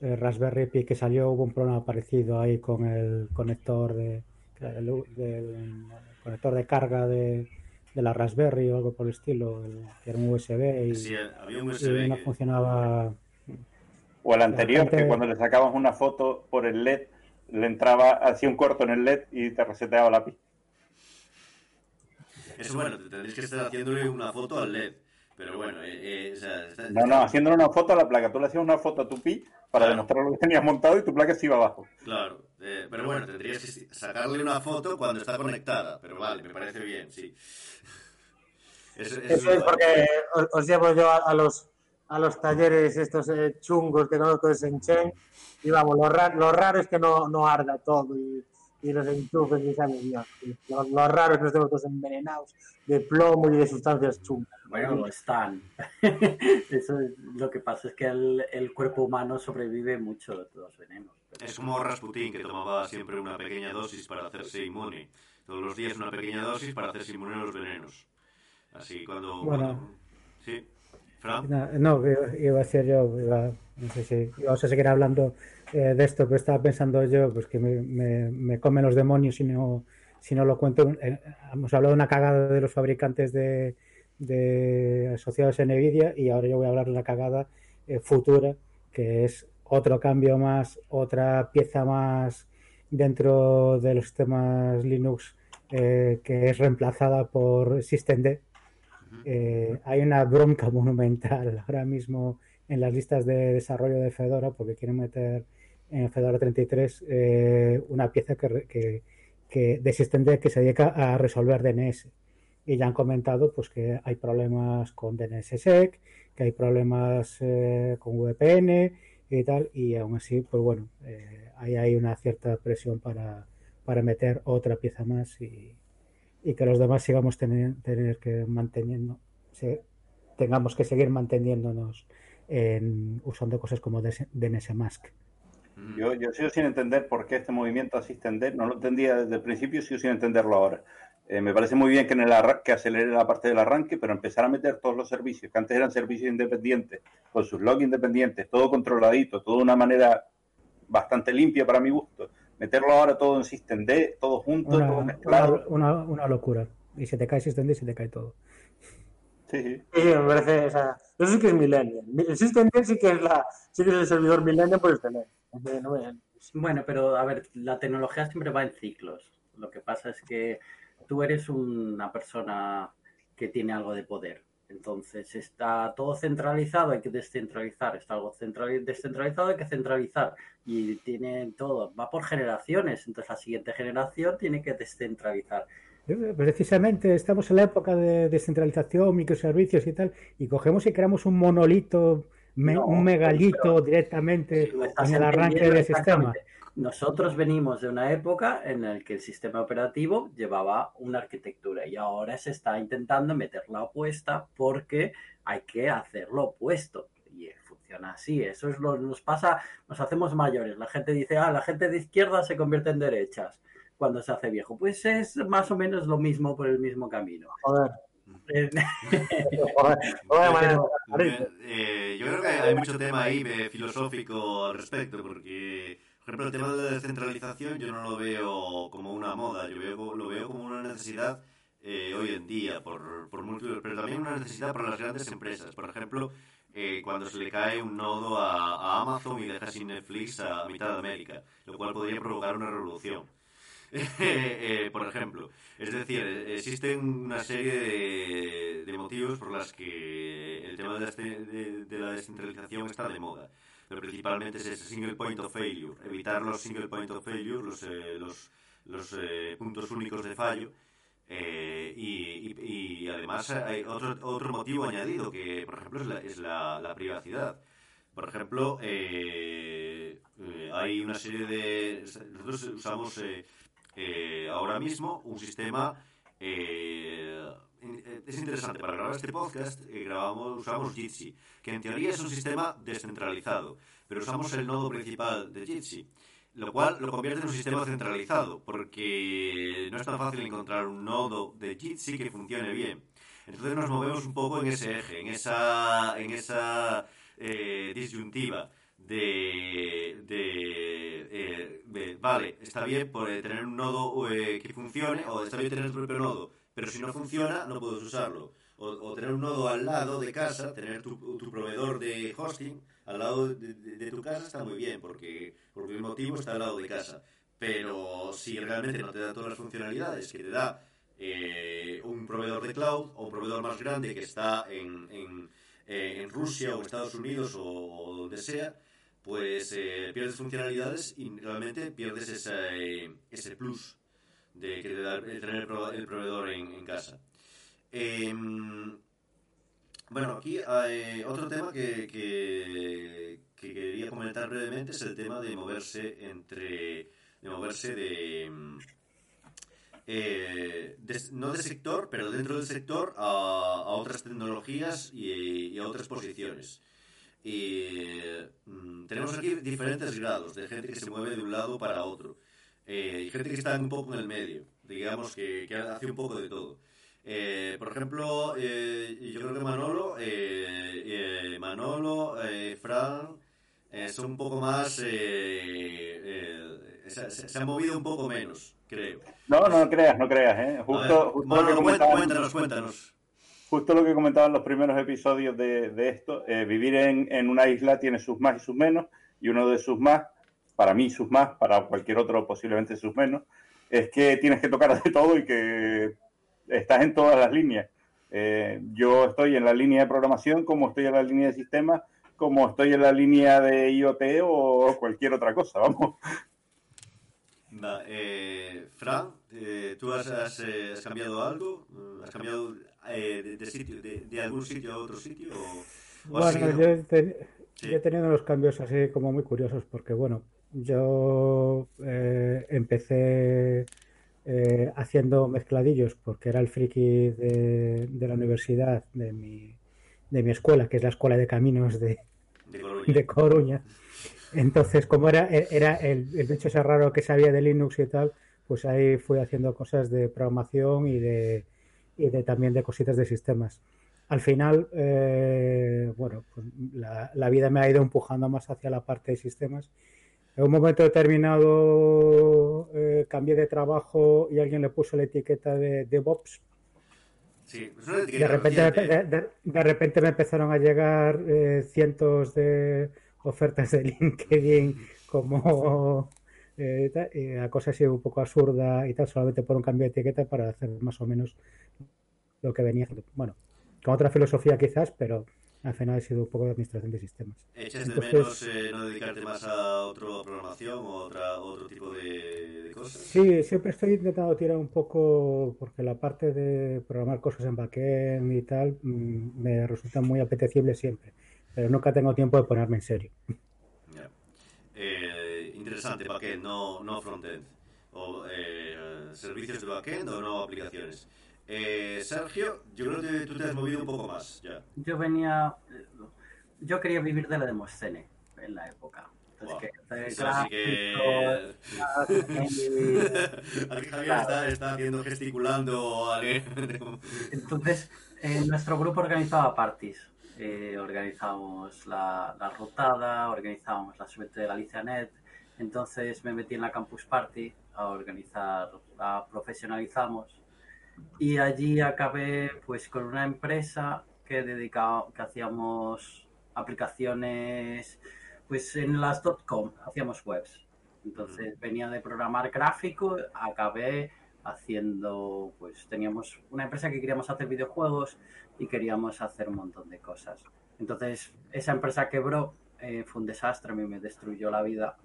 eh, Raspberry Pi que salió, hubo un problema parecido ahí con el conector de, del, del conector de carga de, de la Raspberry o algo por el estilo, el- que era un USB y, Sí, había un y USB no que- funcionaba. O el anterior, que cuando le sacabas una foto por el LED, le entraba, hacía un corto en el LED y te reseteaba la pi. Eso bueno, te tendréis que estar haciéndole una foto al LED. Pero bueno, eh, eh, o sea, está- No, no, haciéndole una foto a la placa. Tú le hacías una foto a tu pi para Claro. demostrar lo que tenías montado y tu placa se iba abajo. Claro, eh, pero bueno, tendrías que sacarle una foto cuando está conectada. Pero vale, me parece bien, sí. Eso, eso Eso es porque os, os llevo yo a, a los a los talleres estos eh, chungos que conozco de Shenzhen y vamos, lo, ra- lo raro es que no, no arda todo y, y los enchufes y sabe Dios. Y Lo, lo raro es que no estemos todos envenenados de plomo y de sustancias chungas. Bueno, lo están. Eso es, lo que pasa es que el, el cuerpo humano sobrevive mucho de los venenos. Es como Rasputín, que tomaba siempre una pequeña dosis para hacerse inmune. Todos los días una pequeña dosis para hacerse inmune a los venenos. Así cuando... Bueno. cuando- sí. Fran. No, no, iba- iba a decir yo, iba, no sé si íbamos a seguir hablando eh, de esto, pero estaba pensando yo, pues que me, me, me comen los demonios si no, si no lo cuento. Eh, hemos hablado de una cagada de los fabricantes de, de asociados a Nvidia y ahora yo voy a hablar de una cagada eh, futura, que es otro cambio más, otra pieza más dentro de los sistemas Linux eh, que es reemplazada por systemd. Eh, hay una bronca monumental ahora mismo en las listas de desarrollo de Fedora porque quieren meter en Fedora 33 eh, una pieza que, que de systemd que se dedica a resolver DNS. Y ya han comentado pues que hay problemas con DNSSEC, que hay problemas eh, con VPN y tal, y aún así, pues bueno, eh, ahí hay una cierta presión para, para meter otra pieza más y, y que los demás sigamos tener, tener que manteniendo, tengamos que seguir manteniéndonos en, usando cosas como DNS Mask. Yo, yo sigo sin entender por qué este movimiento asistente, no lo entendía desde el principio, sigo sin entenderlo ahora. Eh, me parece muy bien que, en el que acelere la parte del arranque, pero empezar a meter todos los servicios, que antes eran servicios independientes, con sus logs independientes, todo controladito, todo de una manera bastante limpia para mi gusto. Meterlo ahora todo en Systemd, todo junto, Una, todo una, mezclado. una- una locura. Y se te cae Systemd y se te cae todo. Sí, sí. Sí, me parece, o sea, eso sí que es Millennium. El System D sí que es la, sí que es el servidor Millennium por me- Bueno, pero a ver, la tecnología siempre va en ciclos. Lo que pasa es que tú eres una persona que tiene algo de poder. Entonces está todo centralizado, hay que descentralizar. Está algo centrali- descentralizado, hay que centralizar. Y tiene todo, va por generaciones. Entonces la siguiente generación tiene que descentralizar. Eh, Precisamente estamos en la época de descentralización, microservicios y tal, y cogemos y creamos un monolito, me- No, un megalito directamente en el arranque del sistema. Nosotros venimos de una época en la que el sistema operativo llevaba una arquitectura y ahora se está intentando meter la opuesta porque hay que hacer lo opuesto. Y funciona así, eso es lo nos pasa, nos hacemos mayores. La gente dice, ah, la gente de izquierda se convierte en derechas cuando se hace viejo. Pues es más o menos lo mismo por el mismo camino. Joder, eh, yo creo que hay mucho tema ahí eh, filosófico al respecto, porque, por ejemplo, el tema de la descentralización yo no lo veo como una moda, yo lo veo como una necesidad eh, hoy en día, por, por múltiples, pero también una necesidad para las grandes empresas. Por ejemplo, eh, cuando se le cae un nodo a, Amazon y deja sin Netflix a mitad de América, lo cual podría provocar una revolución. Eh, por ejemplo, es decir, existen una serie de, motivos por las que el tema de la descentralización está de moda, pero principalmente es ese single point of failure, evitar los single point of failure, los, eh, los, los eh, puntos únicos de fallo, Eh, y, y- y además hay otro, otro motivo añadido que, por ejemplo, es la, es la- la privacidad. Por ejemplo, eh, hay una serie de... Nosotros usamos ahora mismo un sistema... eh, es interesante, para grabar este podcast eh, grabamos, usamos Jitsi, que en teoría es un sistema descentralizado, pero usamos el nodo principal de Jitsi, lo cual lo convierte en un sistema centralizado, porque no es tan fácil encontrar un nodo de Jitsi que funcione bien. Entonces nos movemos un poco en ese eje, en esa, en esa eh, disyuntiva de, de, eh, de, vale, está bien por eh, tener un nodo eh, que funcione o está bien tener el propio nodo, pero si no funciona no puedes usarlo. O, o tener un nodo al lado de casa, tener tu, tu proveedor de hosting al lado de, de- de tu casa está muy bien porque por el motivo está al lado de casa. Pero si realmente no te da todas las funcionalidades que te da eh, un proveedor de cloud o un proveedor más grande que está en, en, eh, en Rusia o Estados Unidos o, o donde sea, pues eh, pierdes funcionalidades y realmente pierdes esa, eh, ese plus de que te tener el, pro- el proveedor en, casa. Em, bueno, aquí hay otro tema que, que, que quería comentar brevemente es el tema de moverse entre de moverse de mm, eh, no de sector, pero dentro del sector a, a otras tecnologías y, y a otras posiciones. Y mm, tenemos aquí diferentes grados de gente que se mueve de un lado para otro. Eh, y gente que está un poco en el medio, digamos que, que hace un poco de todo. Eh, por ejemplo, eh, yo creo que Manolo, eh, eh, Manolo, eh, Fran, son un poco más, se, se- han movido un poco menos, creo. No, no creas, no creas, ¿eh? Justo, ver, justo lo que cuéntanos, cuéntanos. justo lo que comentaban los primeros episodios de, de esto, vivir en, en una isla tiene sus más y sus menos, y uno de sus más, para mí sus más, para cualquier otro posiblemente sus menos, es que tienes que tocar de todo y que estás en todas las líneas. Eh, yo estoy en la línea de programación, como estoy en la línea de sistemas, como estoy en la línea de IoT o cualquier otra cosa, vamos. Va, eh, Fran, eh, ¿tú has, has, eh, has cambiado algo? ¿Has cambiado eh, de, de sitio, de, de algún sitio a otro sitio? ¿O, o has Bueno, seguido? yo he, te- Sí. yo he tenido unos cambios así como muy curiosos porque, bueno, yo eh, empecé eh, haciendo mezcladillos porque era el friki de, de la universidad, de mi, de mi escuela, que es la Escuela de Caminos de, De Coruña. Coruña. Entonces, como era, era el, el bicho ese raro que sabía de Linux y tal, pues ahí fui haciendo cosas de programación y de, y de también de cositas de sistemas. Al final, eh, bueno, pues la, la vida me ha ido empujando más hacia la parte de sistemas. En un momento determinado eh, cambié de trabajo y alguien le puso la etiqueta de DevOps Sí, es una de etiqueta repente, de, de- de repente me empezaron a llegar eh, cientos de ofertas de LinkedIn como eh, ta- eh, a cosas así un poco absurda y tal, solamente por un cambio de etiqueta para hacer más o menos lo que venía haciendo. Bueno, con otra filosofía quizás, pero al final ha sido un poco de administración de sistemas. ¿Echas de menos eh, no dedicarte más a otra programación o otra, otro tipo de, de cosas? Sí, siempre estoy intentando tirar un poco porque la parte de programar cosas en backend y tal mm, me resulta muy apetecible siempre, pero nunca tengo tiempo de ponerme en serio. Eh, interesante, backend, no, no frontend. O eh, servicios de backend o no aplicaciones. Eh, Sergio, yo creo que tú te has movido un poco más ya. Yo venía. Yo quería vivir de la Demoscene en la época. Entonces, Wow. que hacer Eso así que... gráficos, Aquí Javier está, está haciendo gesticulando. ¿vale? Entonces, eh, nuestro grupo organizaba parties. Eh, organizábamos la, la rotada, organizábamos la suerte de Galicia Net. Entonces me metí en la Campus Party a organizar, la profesionalizamos. Y allí acabé pues con una empresa que dedicaba, que hacíamos aplicaciones pues en las .com, hacíamos webs. Entonces venía de programar gráfico, acabé haciendo, pues teníamos una empresa que queríamos hacer videojuegos y queríamos hacer un montón de cosas. Entonces esa empresa quebró, eh, fue un desastre, a mí me destruyó la vida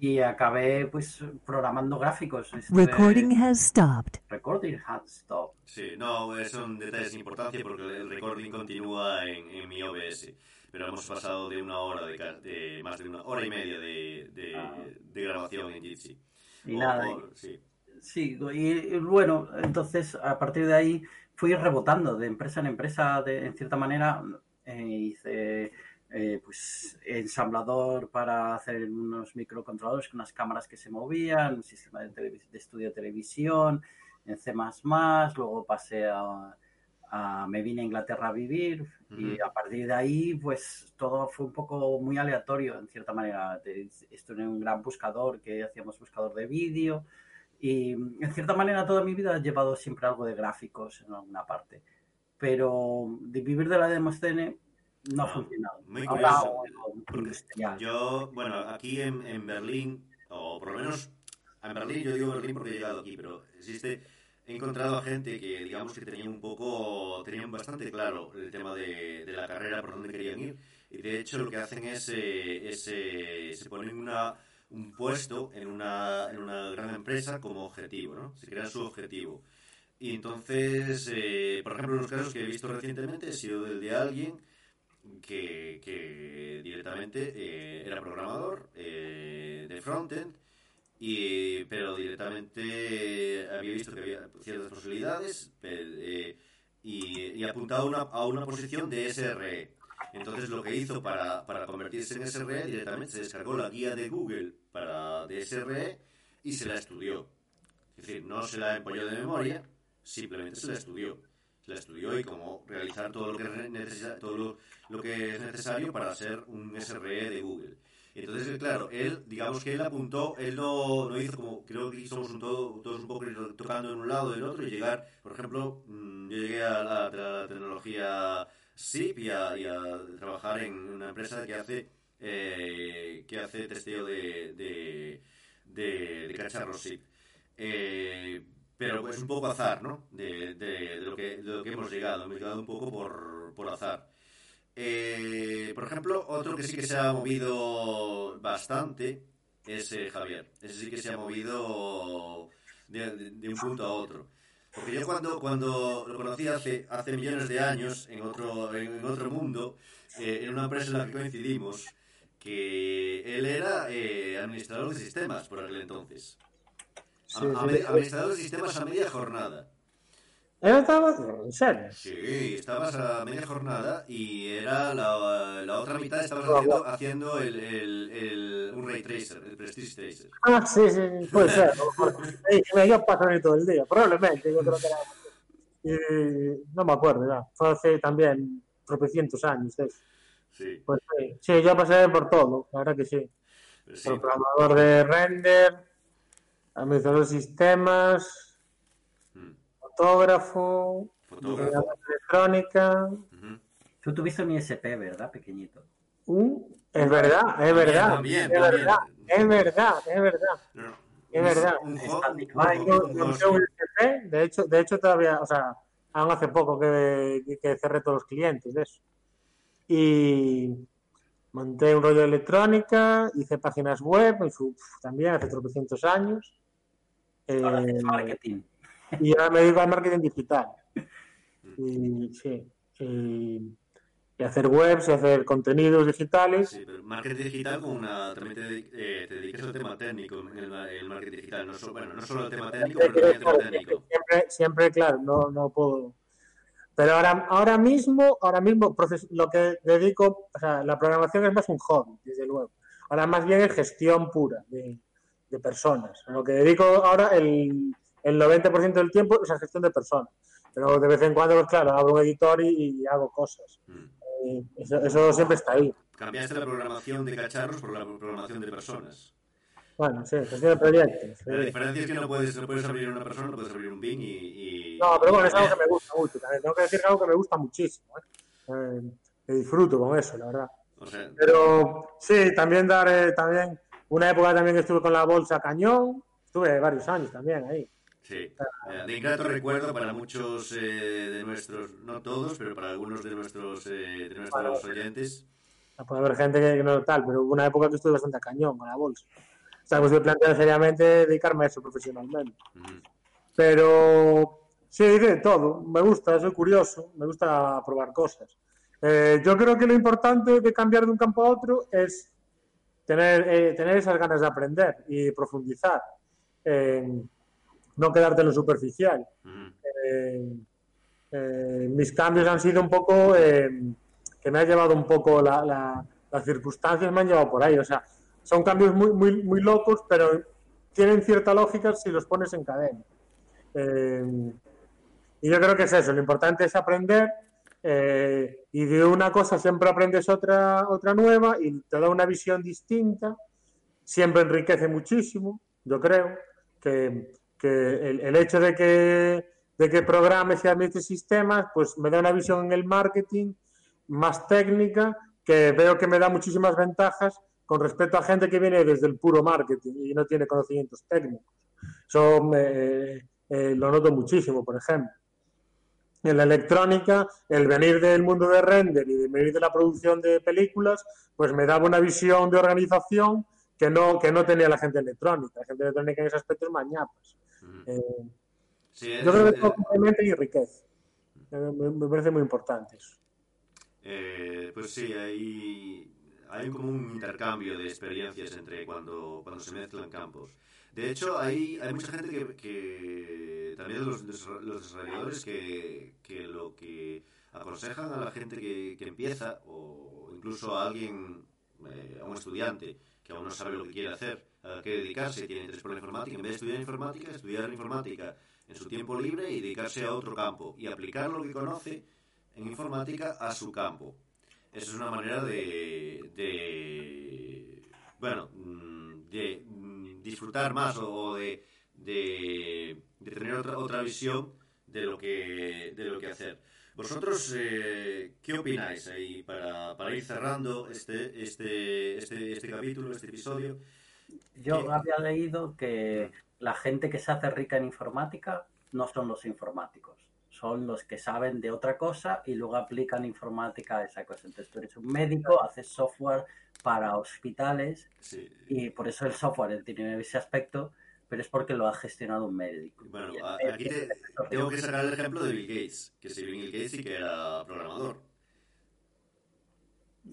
y acabé pues programando gráficos. Estuve- Recording has stopped. Recording had stopped. Sí, no, es un detalle sin importancia porque el recording continúa en, en mi OBS. Pero hemos pasado de una hora, de, de más de una hora y media de, de, Ah. de grabación en Jitsi. Y O- nada, o- sí. Sí, y, y bueno, entonces a partir de ahí fui rebotando de empresa en empresa, de, en cierta manera. eh, hice eh, pues ensamblador para hacer unos microcontroladores con unas cámaras que se movían, un sistema de, de estudio de televisión en C++, luego pasé a, a- me vine a Inglaterra a vivir y Ujú. a partir de ahí pues todo fue un poco muy aleatorio en cierta manera. Estuve en un gran buscador que hacíamos buscador de vídeo y en cierta manera toda mi vida he llevado siempre algo de gráficos en alguna parte. Pero de vivir de la demoscene no ha funcionado. muy curioso. Yo, bueno, aquí en, en Berlín, o por lo menos en Berlín, yo digo Berlín porque he llegado aquí, pero existe, he encontrado a gente que, digamos, que tenían un poco, tenían bastante claro el tema de, de la carrera, por dónde querían ir, y de hecho lo que hacen es, eh, es, eh, se ponen una, un puesto en una, en una gran empresa como objetivo, ¿no? Se crea su objetivo. Y entonces, eh, por ejemplo, los casos que he visto recientemente ha sido el de alguien que, directamente eh, era programador eh, de frontend, y, pero directamente había visto que había ciertas posibilidades eh, y, y apuntado a una, a una posición de SRE. Entonces lo que hizo para, para convertirse en SRE directamente se descargó la guía de Google para de SRE y se la estudió. Es decir, no se la empolló de memoria, simplemente se la estudió. La estudió y cómo realizar todo lo que todo lo, que es necesario para ser un SRE de Google. Entonces, claro, él, digamos que él apuntó, él no, no hizo como, creo que somos todos un poco tocando en un lado y en otro y llegar, por ejemplo, mm, yo llegué a la, tecnología SIP y a, trabajar en una empresa que hace, eh, que hace testeo de, de, de, de cacharros SIP. Eh, pero es un poco azar, ¿no? De, de- de lo, que, de lo que hemos llegado. Hemos llegado un poco por, por azar. Eh, por ejemplo, otro que sí que se ha movido bastante es eh, Javier. Ese sí que se ha movido de, de- de un punto a otro. Porque yo cuando, cuando lo conocí hace, hace millones de años, en otro, en, en otro mundo, eh, en una empresa en la que coincidimos, que él era eh, administrador de sistemas por aquel entonces. Sí, a- sí. administrador de sistemas a media jornada. ¿Él estaba? ¿En serio? Sí, estabas a media jornada y era la, la otra mitad estabas haciendo, haciendo el, el, el- un ray tracer, el prestige tracer. Ah, sí, sí, puede ser. me paso ahí todo el día, probablemente, yo creo que era. Y no me acuerdo ya, fue hace también tropecientos años. ¿eh? Sí, Pues sí, sí, yo pasé por todo, la verdad que sí. pero sí. Programador de render, administrador de sistemas, Mm, fotógrafo, Fotógrafo. electrónica. Ujú. Tú tuviste un ISP, ¿verdad? Pequeñito. Uh, es verdad, es verdad, es verdad, es verdad, es verdad. No. Es verdad. De hecho, de hecho todavía, o sea, aún hace poco que, que- que cerré todos los clientes de eso. Y monté un rollo de electrónica, hice páginas web, en su- también hace tropecientos años. Eh, marketing. y ahora me dedico al marketing digital. Y sí, y, y hacer webs y hacer contenidos digitales. Sí, pero marketing digital con una, también te, eh, te dedicas al tema técnico en el, ma- el marketing digital. No solo, bueno, no solo al tema técnico, pero también al tema técnico. Siempre, siempre, claro, no, no puedo. Pero ahora, ahora mismo, ahora mismo, proces- lo que dedico, o sea, la programación es más un hobby, desde luego. Ahora más bien es gestión pura de, de personas. Lo que dedico ahora, el, el 90% del tiempo es a gestión de personas. Pero de vez en cuando, pues claro, abro un editor y, y hago cosas. Mm. Y eso, eso siempre está ahí. Cambiaste la programación de cacharros por la programación de personas. Bueno, sí, gestión de proyectos. La diferencia es que no puedes, no puedes abrir una persona, no puedes abrir un Bing y... y- No, pero bueno, es algo que me gusta mucho. También tengo que decir que algo que me gusta muchísimo. ¿eh? Eh, disfruto con eso, la verdad. O sea, Pero sí, también dar, eh, también, una época también que estuve con la bolsa cañón, estuve varios años también ahí. sí. Eh, De ingrato recuerdo para muchos eh, de nuestros, no todos, pero para algunos de nuestros, eh, de nuestros oyentes. Puede haber gente que no tal, pero hubo una época que estuve bastante a cañón con la bolsa. O sea, pues me planteo seriamente dedicarme a eso profesionalmente. Ujú. Pero sí, de todo. Me gusta, soy curioso, me gusta probar cosas. Eh, yo creo que lo importante de cambiar de un campo a otro es tener, eh, tener esas ganas de aprender y profundizar. Eh, no quedarte en lo superficial. Ujú. Eh, eh, mis cambios han sido un poco eh, que me ha llevado un poco la- la- las circunstancias me han llevado por ahí o sea son cambios muy muy muy locos pero tienen cierta lógica si los pones en cadena Eh, y yo creo que es eso lo importante es aprender eh, y de una cosa siempre aprendes otra otra nueva y te da una visión distinta siempre enriquece muchísimo yo creo que, que el, el hecho de que, de que programes y administres sistemas, pues me da una visión en el marketing más técnica que veo que me da muchísimas ventajas con respecto a gente que viene desde el puro marketing y no tiene conocimientos técnicos. Eso me- eh, lo noto muchísimo, por ejemplo. En la electrónica, el venir del mundo de render y de venir de la producción de películas, pues me daba una visión de organización que no, que no tenía la gente electrónica. La gente electrónica en ese aspecto es mañapas. Eh, Sí, es- yo creo que todo complementa y Me, me parece muy importante eso. Eh, pues sí, hay, hay como un intercambio de experiencias entre cuando, cuando se mezclan campos. De hecho, hay, hay mucha gente que, que también los, los desarrolladores que, que lo que aconsejan a la gente que, empieza o incluso a alguien, eh, a un estudiante que aún no sabe lo que quiere hacer, a qué dedicarse, tiene interés por la informática, en vez de estudiar informática, estudiar informática en su tiempo libre y dedicarse a otro campo y aplicar lo que conoce en informática a su campo. Esa es una manera de, de bueno, mm, de disfrutar más o de, de, de tener otra, otra visión de lo que, de lo que hacer. Vosotros, eh, ¿qué opináis ahí para, para ir cerrando este, este, este, este capítulo, este episodio? Yo había leído que la gente que se hace rica en informática no son los informáticos, son los que saben de otra cosa y luego aplican informática a esa cosa. Entonces tú eres un médico, haces software para hospitales Sí. y por eso el software tiene ese aspecto, pero es porque lo ha gestionado un médico. Bueno, aquí te- tengo que sacar el ejemplo de Bill Gates, que si Bill Gates sí que era programador.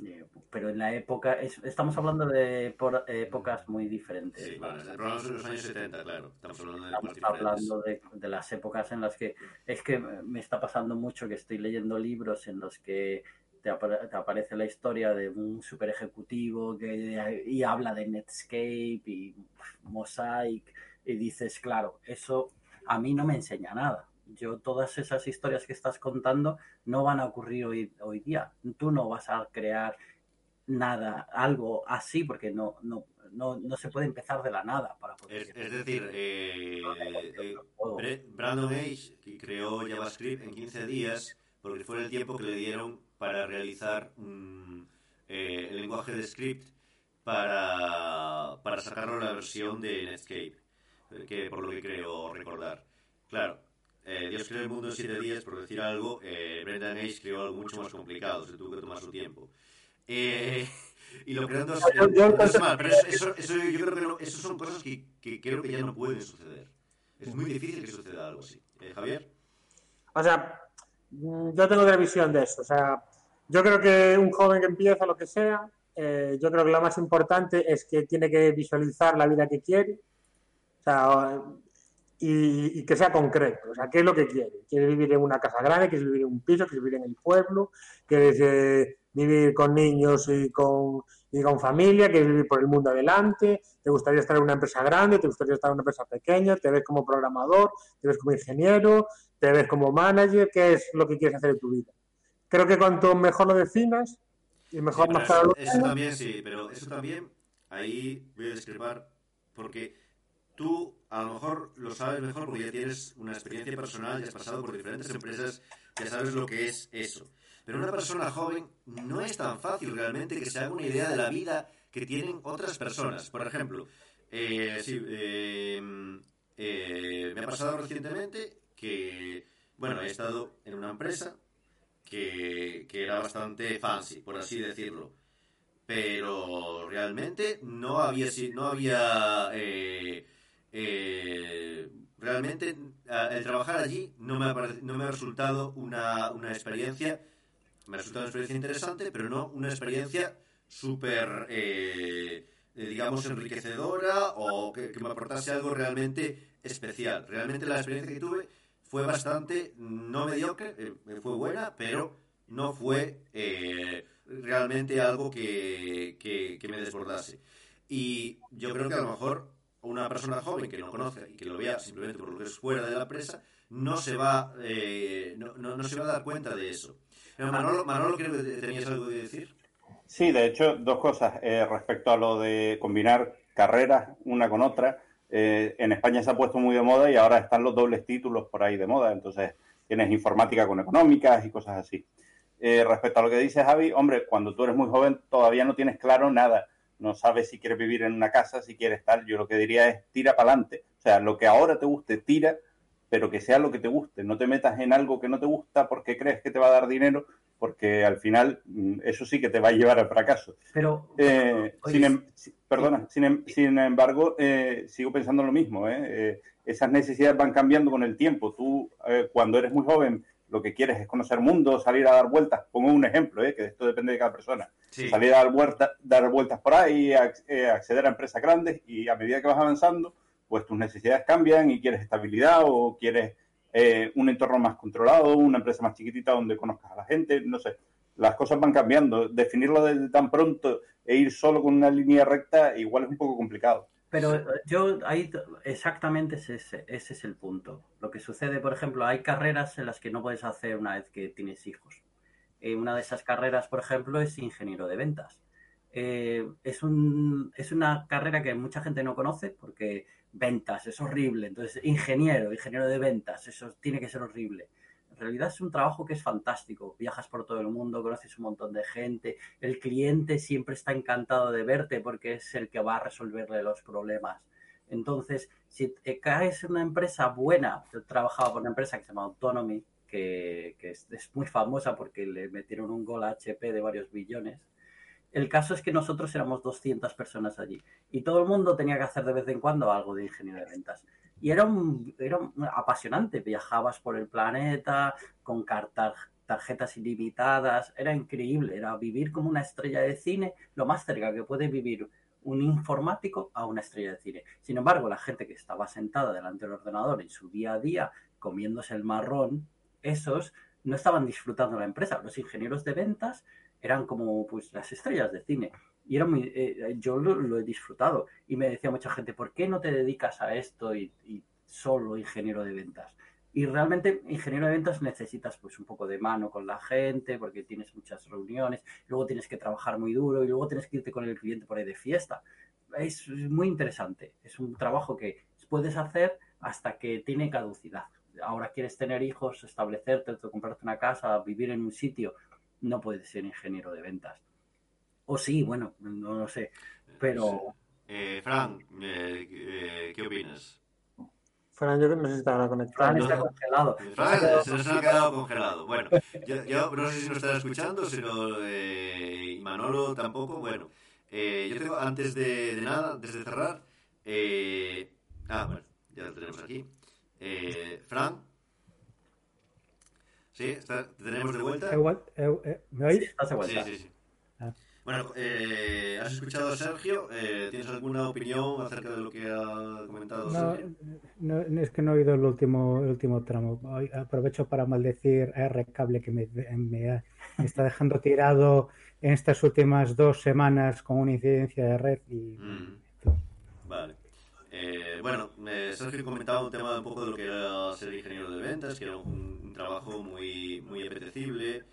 Eh, Pero en la época, es- estamos hablando de por épocas muy diferentes. Sí, de los años 70, claro. Estamos hablando de Estamos épocas diferentes. hablando de, de las épocas en las que es que me está pasando mucho que estoy leyendo libros en los que te, apare- te aparece la historia de un super ejecutivo que, y habla de Netscape y Mosaic y dices, claro, eso a mí no me enseña nada. Yo todas esas historias que estás contando no van a ocurrir hoy, hoy día. Tú no vas a crear nada, algo así, porque no, no, no, no se puede empezar de la nada para poder Es, es decir, eh, eh, Brandon Age que creó JavaScript en 15 días porque fue el tiempo que le dieron para realizar un, eh, el lenguaje de script para, para sacarlo a la versión de Netscape, que por lo que creo recordar. Claro, eh, Dios creó el mundo en 7 días, por decir algo, eh, Brendan Age creó algo mucho más complicado, se tuvo que tomar su tiempo. Eh, y lo en dos, Yo- yo- en dos semanas, pero eso, eso, eso yo creo que no- eso son cosas que, que creo que ya no pueden suceder. Es muy difícil que suceda algo así. Eh, Javier. O sea, mm, yo tengo otra visión de esto. O sea, yo creo que un joven que empieza lo que sea, eh, yo creo que lo más importante es que tiene que visualizar la vida que quiere. O sea, y, y que sea concreto. O sea, ¿qué es lo que quiere? ¿Quiere vivir en una casa grande? ¿Quiere vivir en un piso? ¿Quiere vivir en el pueblo? ¿Quieres eh, vivir con niños y con, y con familia? ¿Quieres vivir por el mundo adelante? ¿Te gustaría estar en una empresa grande? ¿Te gustaría estar en una empresa pequeña? ¿Te ves como programador? ¿Te ves como ingeniero? ¿Te ves como manager? ¿Qué es lo que quieres hacer en tu vida? Creo que cuanto mejor lo definas y mejor Sí, más claro eso, eso también sí, pero eso también, ahí voy a discrepar, porque tú a lo mejor lo sabes mejor porque ya tienes una experiencia personal, ya has pasado por diferentes empresas, ya sabes lo que es eso. Pero una persona joven no es tan fácil realmente que se haga una idea de la vida que tienen otras personas. Por ejemplo, eh, eh, eh, me ha pasado recientemente que, bueno, he estado en una empresa que, que era bastante fancy, por así decirlo. pero realmente no había, no había eh, eh, realmente el trabajar allí no me ha, no me ha resultado una, una experiencia, me ha resultado una experiencia interesante, pero no una experiencia súper, eh, eh, digamos, enriquecedora o que, me aportase algo realmente especial. Realmente la experiencia que tuve fue bastante, no mediocre, eh, fue buena, pero no fue realmente algo que, que- que me desbordase. Y yo creo que a lo mejor una persona joven que no conozca y que lo vea simplemente por lo que es fuera de la empresa, no se va, eh, no, no- no se va a dar cuenta de eso. Pero Manolo, Manolo, creo que tenías algo que decir. Sí, de hecho, dos cosas eh, respecto a lo de combinar carreras una con otra. Eh, en España se ha puesto muy de moda y ahora están los dobles títulos por ahí de moda. Entonces, tienes informática con económicas y cosas así. Eh, respecto a lo que dice Javi, hombre, cuando tú eres muy joven todavía no tienes claro nada. No sabes si quieres vivir en una casa, si quieres tal. Yo lo que diría es tira para adelante. O sea, lo que ahora te guste, tira, pero que sea lo que te guste. No te metas en algo que no te gusta porque crees que te va a dar dinero, porque al final mm, eso sí que te va a llevar al fracaso. Pero, Eh, Oye, sin em- perdona, sin, em- sin embargo, eh, sigo pensando lo mismo. ¿eh? Esas necesidades van cambiando con el tiempo. Tú, cuando eres muy joven, lo que quieres es conocer mundo, salir a dar vueltas. Pongo un ejemplo, ¿eh? que esto depende de cada persona. Sí. Salir a dar, vueltas dar vueltas por ahí, eh, acceder a empresas grandes y a medida que vas avanzando, pues tus necesidades cambian y quieres estabilidad o quieres eh, un entorno más controlado, una empresa más chiquitita donde conozcas a la gente, no sé. Las cosas van cambiando. Definirlo desde tan pronto e ir solo con una línea recta igual es un poco complicado. Pero eh, yo ahí exactamente ese es el punto. Lo que sucede, por ejemplo, hay carreras en las que no puedes hacer una vez que tienes hijos. Eh, una de esas carreras, por ejemplo, es ingeniero de ventas. Eh, es, un, es una carrera que mucha gente no conoce porque ventas es horrible. Entonces, ingeniero, ingeniero de ventas, eso tiene que ser horrible. Realidad es un trabajo que es fantástico. Viajas por todo el mundo, conoces un montón de gente, el cliente siempre está encantado de verte porque es el que va a resolverle los problemas. Entonces, si te caes en una empresa buena, yo trabajaba por una empresa que se llama Autonomy, que, que es, es muy famosa porque le metieron un gol a HP de varios billones. El caso es que nosotros éramos 200 personas allí y todo el mundo tenía que hacer de vez en cuando algo de ingeniero de ventas. Y era, un, era apasionante, viajabas por el planeta con cartas, tarjetas ilimitadas, era increíble, era vivir como una estrella de cine, lo más cerca que puede vivir un informático a una estrella de cine. Sin embargo, la gente que estaba sentada delante del ordenador en su día a día, comiéndose el marrón, esos no estaban disfrutando la empresa. Los ingenieros de ventas eran como pues las estrellas de cine. Y era muy, eh, yo lo, he disfrutado. Y me decía mucha gente, ¿por qué no te dedicas a esto y, solo ingeniero de ventas? Y realmente, ingeniero de ventas necesitas pues un poco de mano con la gente, porque tienes muchas reuniones, luego tienes que trabajar muy duro y luego tienes que irte con el cliente por ahí de fiesta. Es muy interesante. Es un trabajo que puedes hacer hasta que tiene caducidad. Ahora quieres tener hijos, establecerte, comprarte una casa, vivir en un sitio, no puedes ser ingeniero de ventas. O sí, bueno, no lo sé, pero Eh, Fran, eh, eh, ¿qué opinas? Fran, yo no sé si estará conectado. Fran está congelado. Fran se nos ha quedado congelado. Bueno, yo, yo no sé si nos estará escuchando, sino eh, y Manolo tampoco. Bueno, eh, yo tengo, antes de, de nada, antes de cerrar, eh, ah, bueno, ya lo tenemos aquí. Eh, Fran, ¿sí? Está- ¿Te tenemos de vuelta? Eh, eh, ¿Me oís? Sí, vuelta. sí, sí. Bueno, eh, ¿has escuchado a Sergio? Eh, ¿Tienes alguna opinión acerca de lo que ha comentado No, Sergio? no, es que no he oído el último, el último tramo. Aprovecho para maldecir a R Cable que me, me me está dejando tirado en estas últimas dos semanas con una incidencia de red y Mm. Vale. Eh, bueno, eh, Sergio comentaba un tema un poco de lo que era ser ingeniero de ventas, que era un, un trabajo muy, muy apetecible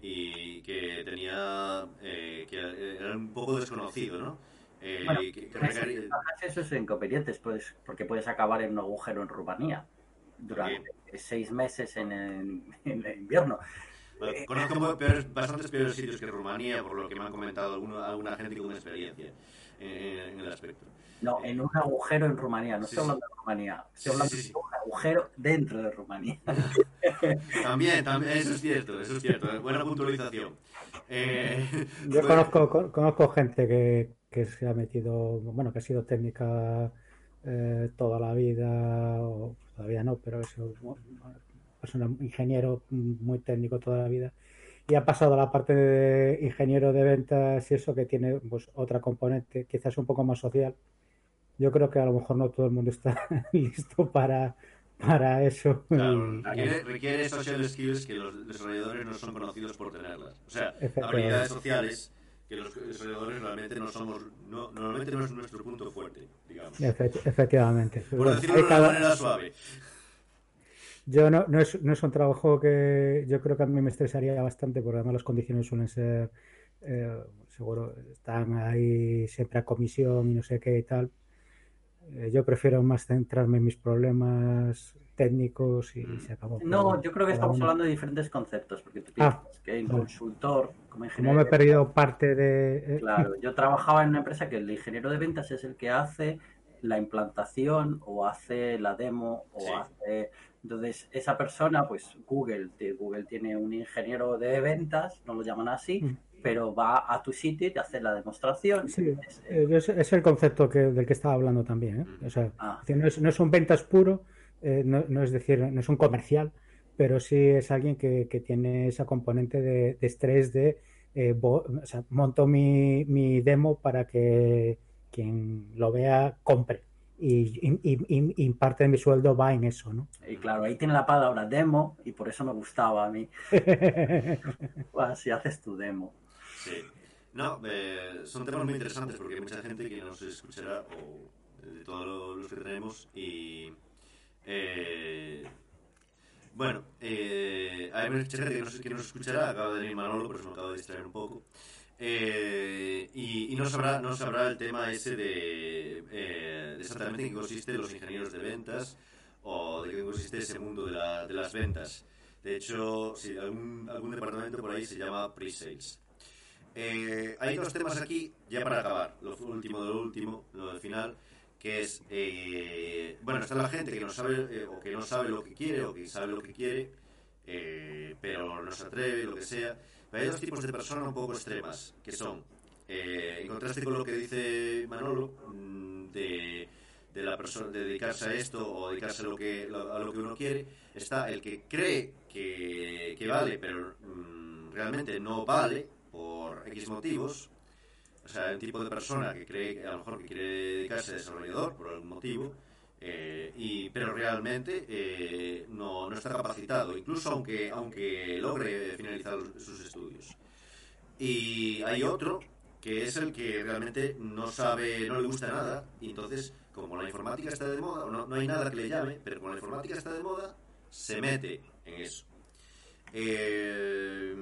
y que tenía, eh, que era un poco desconocido, ¿no? Eh, Bueno, que- ventajas, esos inconvenientes, pues, porque puedes acabar en un agujero en Rumanía durante seis meses en, el- en el invierno. Bueno, conozco peores- bastantes peores sitios que Rumanía, por lo que me han comentado alguno- alguna gente con experiencia eh, en el aspecto. No, en un agujero en Rumanía, no Sí, estoy sí. hablando de Rumanía, estoy hablando sí, sí. de un agujero dentro de Rumanía. También, también, eso es cierto, eso es cierto. Buena puntualización. Eh, Yo pues- conozco, con- conozco gente que, que se ha metido, bueno, que ha sido técnica eh, toda la vida, o todavía no, pero es un ingeniero muy técnico toda la vida, y ha pasado a la parte de ingeniero de ventas y eso que tiene pues otra componente, quizás un poco más social. Yo creo que a lo mejor no todo el mundo está listo para, para eso. Claro, requiere, requiere social skills que los desarrolladores no son conocidos por tenerlas. O sea, habilidades sociales que los desarrolladores realmente no somos, no, normalmente no es nuestro punto fuerte, digamos. Efect- efectivamente. Por decirlo de una cada- manera suave. Yo no, no es, no es un trabajo que yo creo que a mí me estresaría bastante porque además las condiciones suelen ser, eh, seguro, están ahí siempre a comisión y no sé qué y tal. Eh, yo prefiero más centrarme en mis problemas técnicos y se acabó. No, yo creo que estamos uno- hablando de diferentes conceptos, porque tú Ah, piensas que el vale. consultor, como Como ingeniero me he de perdido parte de... eh, Claro, yo trabajaba en una empresa que el ingeniero de ventas es el que hace la implantación o hace la demo o Sí. hace... Entonces, esa persona, pues Google, Google tiene un ingeniero de ventas, no lo llaman así, Mm. Pero va a tu sitio y te hace la demostración. Sí, Es- el concepto que, del que estaba hablando también. ¿eh? O sea, Ah. no, es, no es un ventas puro, eh, no, no es decir, no es un comercial, pero sí es alguien que, que tiene esa componente de, de estrés de, eh, bo- o sea, monto mi, mi demo para que quien lo vea compre. Y, y- y- y parte de mi sueldo va en eso, ¿no? Y claro, ahí tiene la palabra demo y por eso me gustaba a mí. Si haces tu demo. Sí. No, eh, son temas muy interesantes porque hay mucha gente que nos escuchará, o de todos los que tenemos, y. eh, bueno, eh, hay mucha gente que nos, que nos escuchará, acaba de venir Manolo, por eso me acabo de distraer un poco. eh, y, y no sabrá no sabrá el tema ese de, eh, exactamente en qué consiste los ingenieros de ventas o de qué consiste ese mundo de, la- de las ventas. De hecho, sí, algún, algún departamento por ahí se llama pre-sales. Eh, hay dos temas aquí, ya para acabar, lo último de lo último, lo del final, que es, eh, bueno, está la gente que no sabe eh, o que no sabe lo que quiere o que sabe lo que quiere, eh, pero no se atreve, lo que sea. Pero hay dos tipos de personas un poco extremas, que son, eh, en contraste con lo que dice Manolo, mm, de, de la persona de dedicarse a esto o dedicarse a lo que, a lo que uno quiere, está el que cree que, que vale, pero mm, realmente no vale X motivos. O sea, un tipo de persona que cree que a lo mejor que quiere dedicarse a desarrollador por algún motivo, eh, y, pero realmente eh, no, no está capacitado, incluso aunque, aunque logre finalizar sus estudios. Y hay otro que es el que realmente no sabe, no le gusta nada, y entonces, como la informática está de moda, no, no hay nada que le llame, pero como la informática está de moda, se mete en eso. Eh,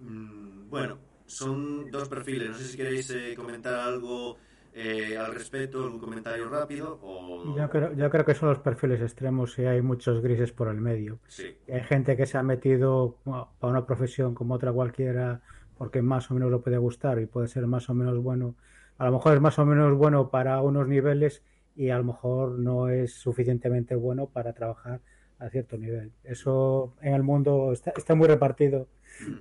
mm, bueno, son dos perfiles. No sé si queréis eh, comentar algo eh, al respecto, algún comentario rápido o... Yo creo, yo creo que son los perfiles extremos y hay muchos grises por el medio. Sí, Hay gente que se ha metido bueno, para una profesión como otra cualquiera porque más o menos lo puede gustar y puede ser más o menos bueno. A lo mejor es más o menos bueno para unos niveles y a lo mejor no es suficientemente bueno para trabajar a cierto nivel. Eso en el mundo está, está muy repartido.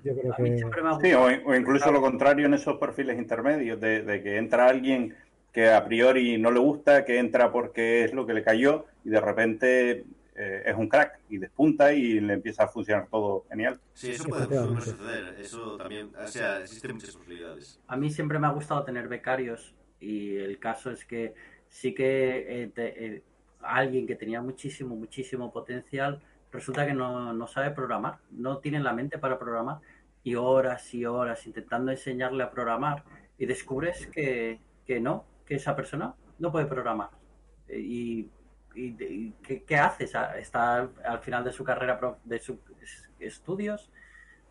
Yo creo que siempre me ha Sí, o, o incluso lo contrario en esos perfiles intermedios, de, de que entra alguien que a priori no le gusta, que entra porque es lo que le cayó y de repente eh, es un crack y despunta y le empieza a funcionar todo genial. sí, eso puede suceder. Eso también, o sea, existen muchas posibilidades. A mí siempre me ha gustado tener becarios y el caso es que sí que eh, te- eh, alguien que tenía muchísimo, muchísimo potencial resulta que no, no sabe programar, no tiene la mente para programar y horas y horas intentando enseñarle a programar y descubres que, que no, que esa persona no puede programar. Eh, Y, y, y ¿qué, qué haces? Está al final de su carrera, de sus estudios,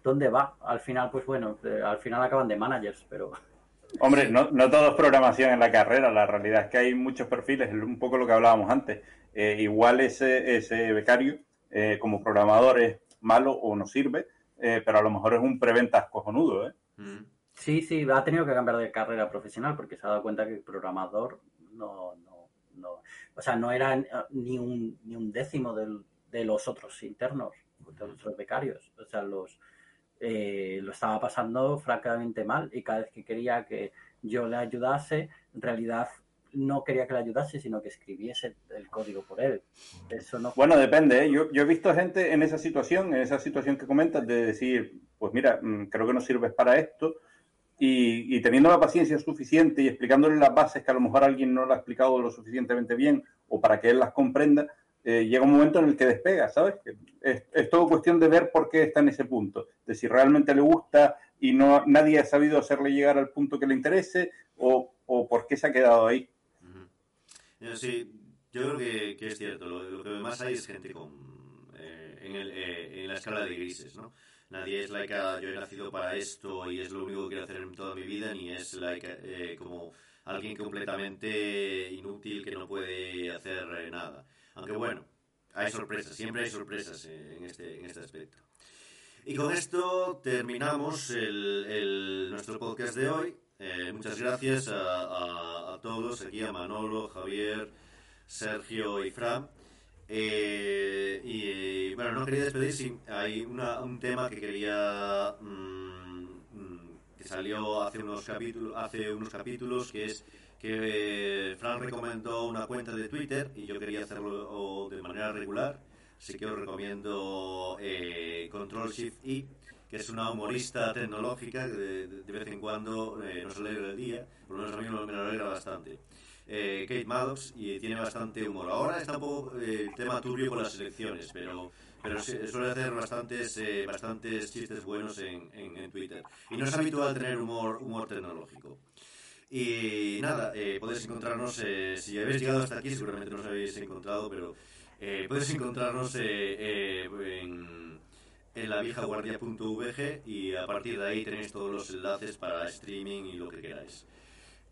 ¿dónde va? Al final, pues bueno, eh, al final acaban de managers, pero... Hombre, no, no todo es programación en la carrera, la realidad es que hay muchos perfiles, es un poco lo que hablábamos antes. Eh, igual ese, ese becario eh, como programador es malo o no sirve, eh, pero a lo mejor es un preventas cojonudo, ¿eh? Mm. Sí, sí, ha tenido que cambiar de carrera profesional porque se ha dado cuenta que el programador no, no, no, o sea, no era ni un, ni un décimo del- de los otros internos, de los otros becarios. O sea, los eh, lo estaba pasando francamente mal y cada vez que quería que yo le ayudase, en realidad no quería que le ayudase, sino que escribiese el código por él. Eso no Bueno, depende. ¿eh? Yo, yo he visto gente en esa situación, en esa situación que comentas, de decir, pues mira, mm, creo que no sirves para esto, y, y teniendo la paciencia suficiente y explicándole las bases que a lo mejor alguien no lo ha explicado lo suficientemente bien o para que él las comprenda, eh, llega un momento en el que despega, ¿sabes? Es, es todo cuestión de ver por qué está en ese punto, de si realmente le gusta y no nadie ha sabido hacerle llegar al punto que le interese o, o por qué se ha quedado ahí. Sí, yo creo que, que es cierto. Lo, lo que más hay es gente con, eh, en, el, eh, en la escala de grises, ¿no? Nadie es like, ah, yo he nacido para esto y es lo único que quiero hacer en toda mi vida, ni es like, eh, como alguien completamente inútil que no puede hacer eh, nada. Aunque bueno, hay sorpresas, siempre hay sorpresas en este, en este aspecto. Y con esto terminamos el, el- nuestro podcast de hoy. Eh, muchas gracias a, a- a todos, aquí a Manolo, Javier, Sergio y Fran. Eh, y bueno, no quería despedir sin hay una- un tema que quería mm, mm, que salió hace unos capítulos, hace unos capítulos que es que eh, Fran recomendó una cuenta de Twitter y yo quería hacerlo de manera regular, así que os recomiendo Control Shift I, que es una humorista tecnológica que de, de- vez en cuando eh, nos alegra el día, por lo menos a mí me alegra bastante. Eh, Kate Maddox y tiene bastante humor. Ahora está un poco eh, tema turbio con las elecciones, pero pero suele hacer bastantes eh, bastantes chistes buenos en, en, en Twitter. Y no es habitual tener humor humor tecnológico. Y nada, eh, podéis encontrarnos, eh, si habéis llegado hasta aquí, seguramente nos habéis encontrado, pero podéis encontrarnos en, en la viejaguardia.vg y a partir de ahí tenéis todos los enlaces para streaming y lo que queráis.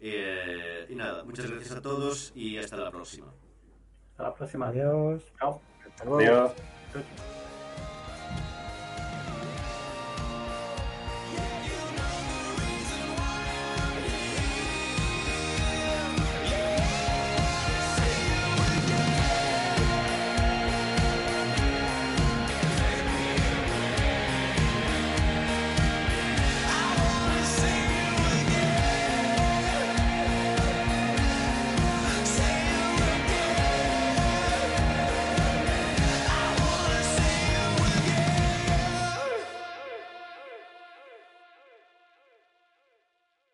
Eh, y nada, muchas gracias a todos y hasta la próxima. Hasta la próxima. Adiós. Chao. Hasta luego. Adiós. Chao.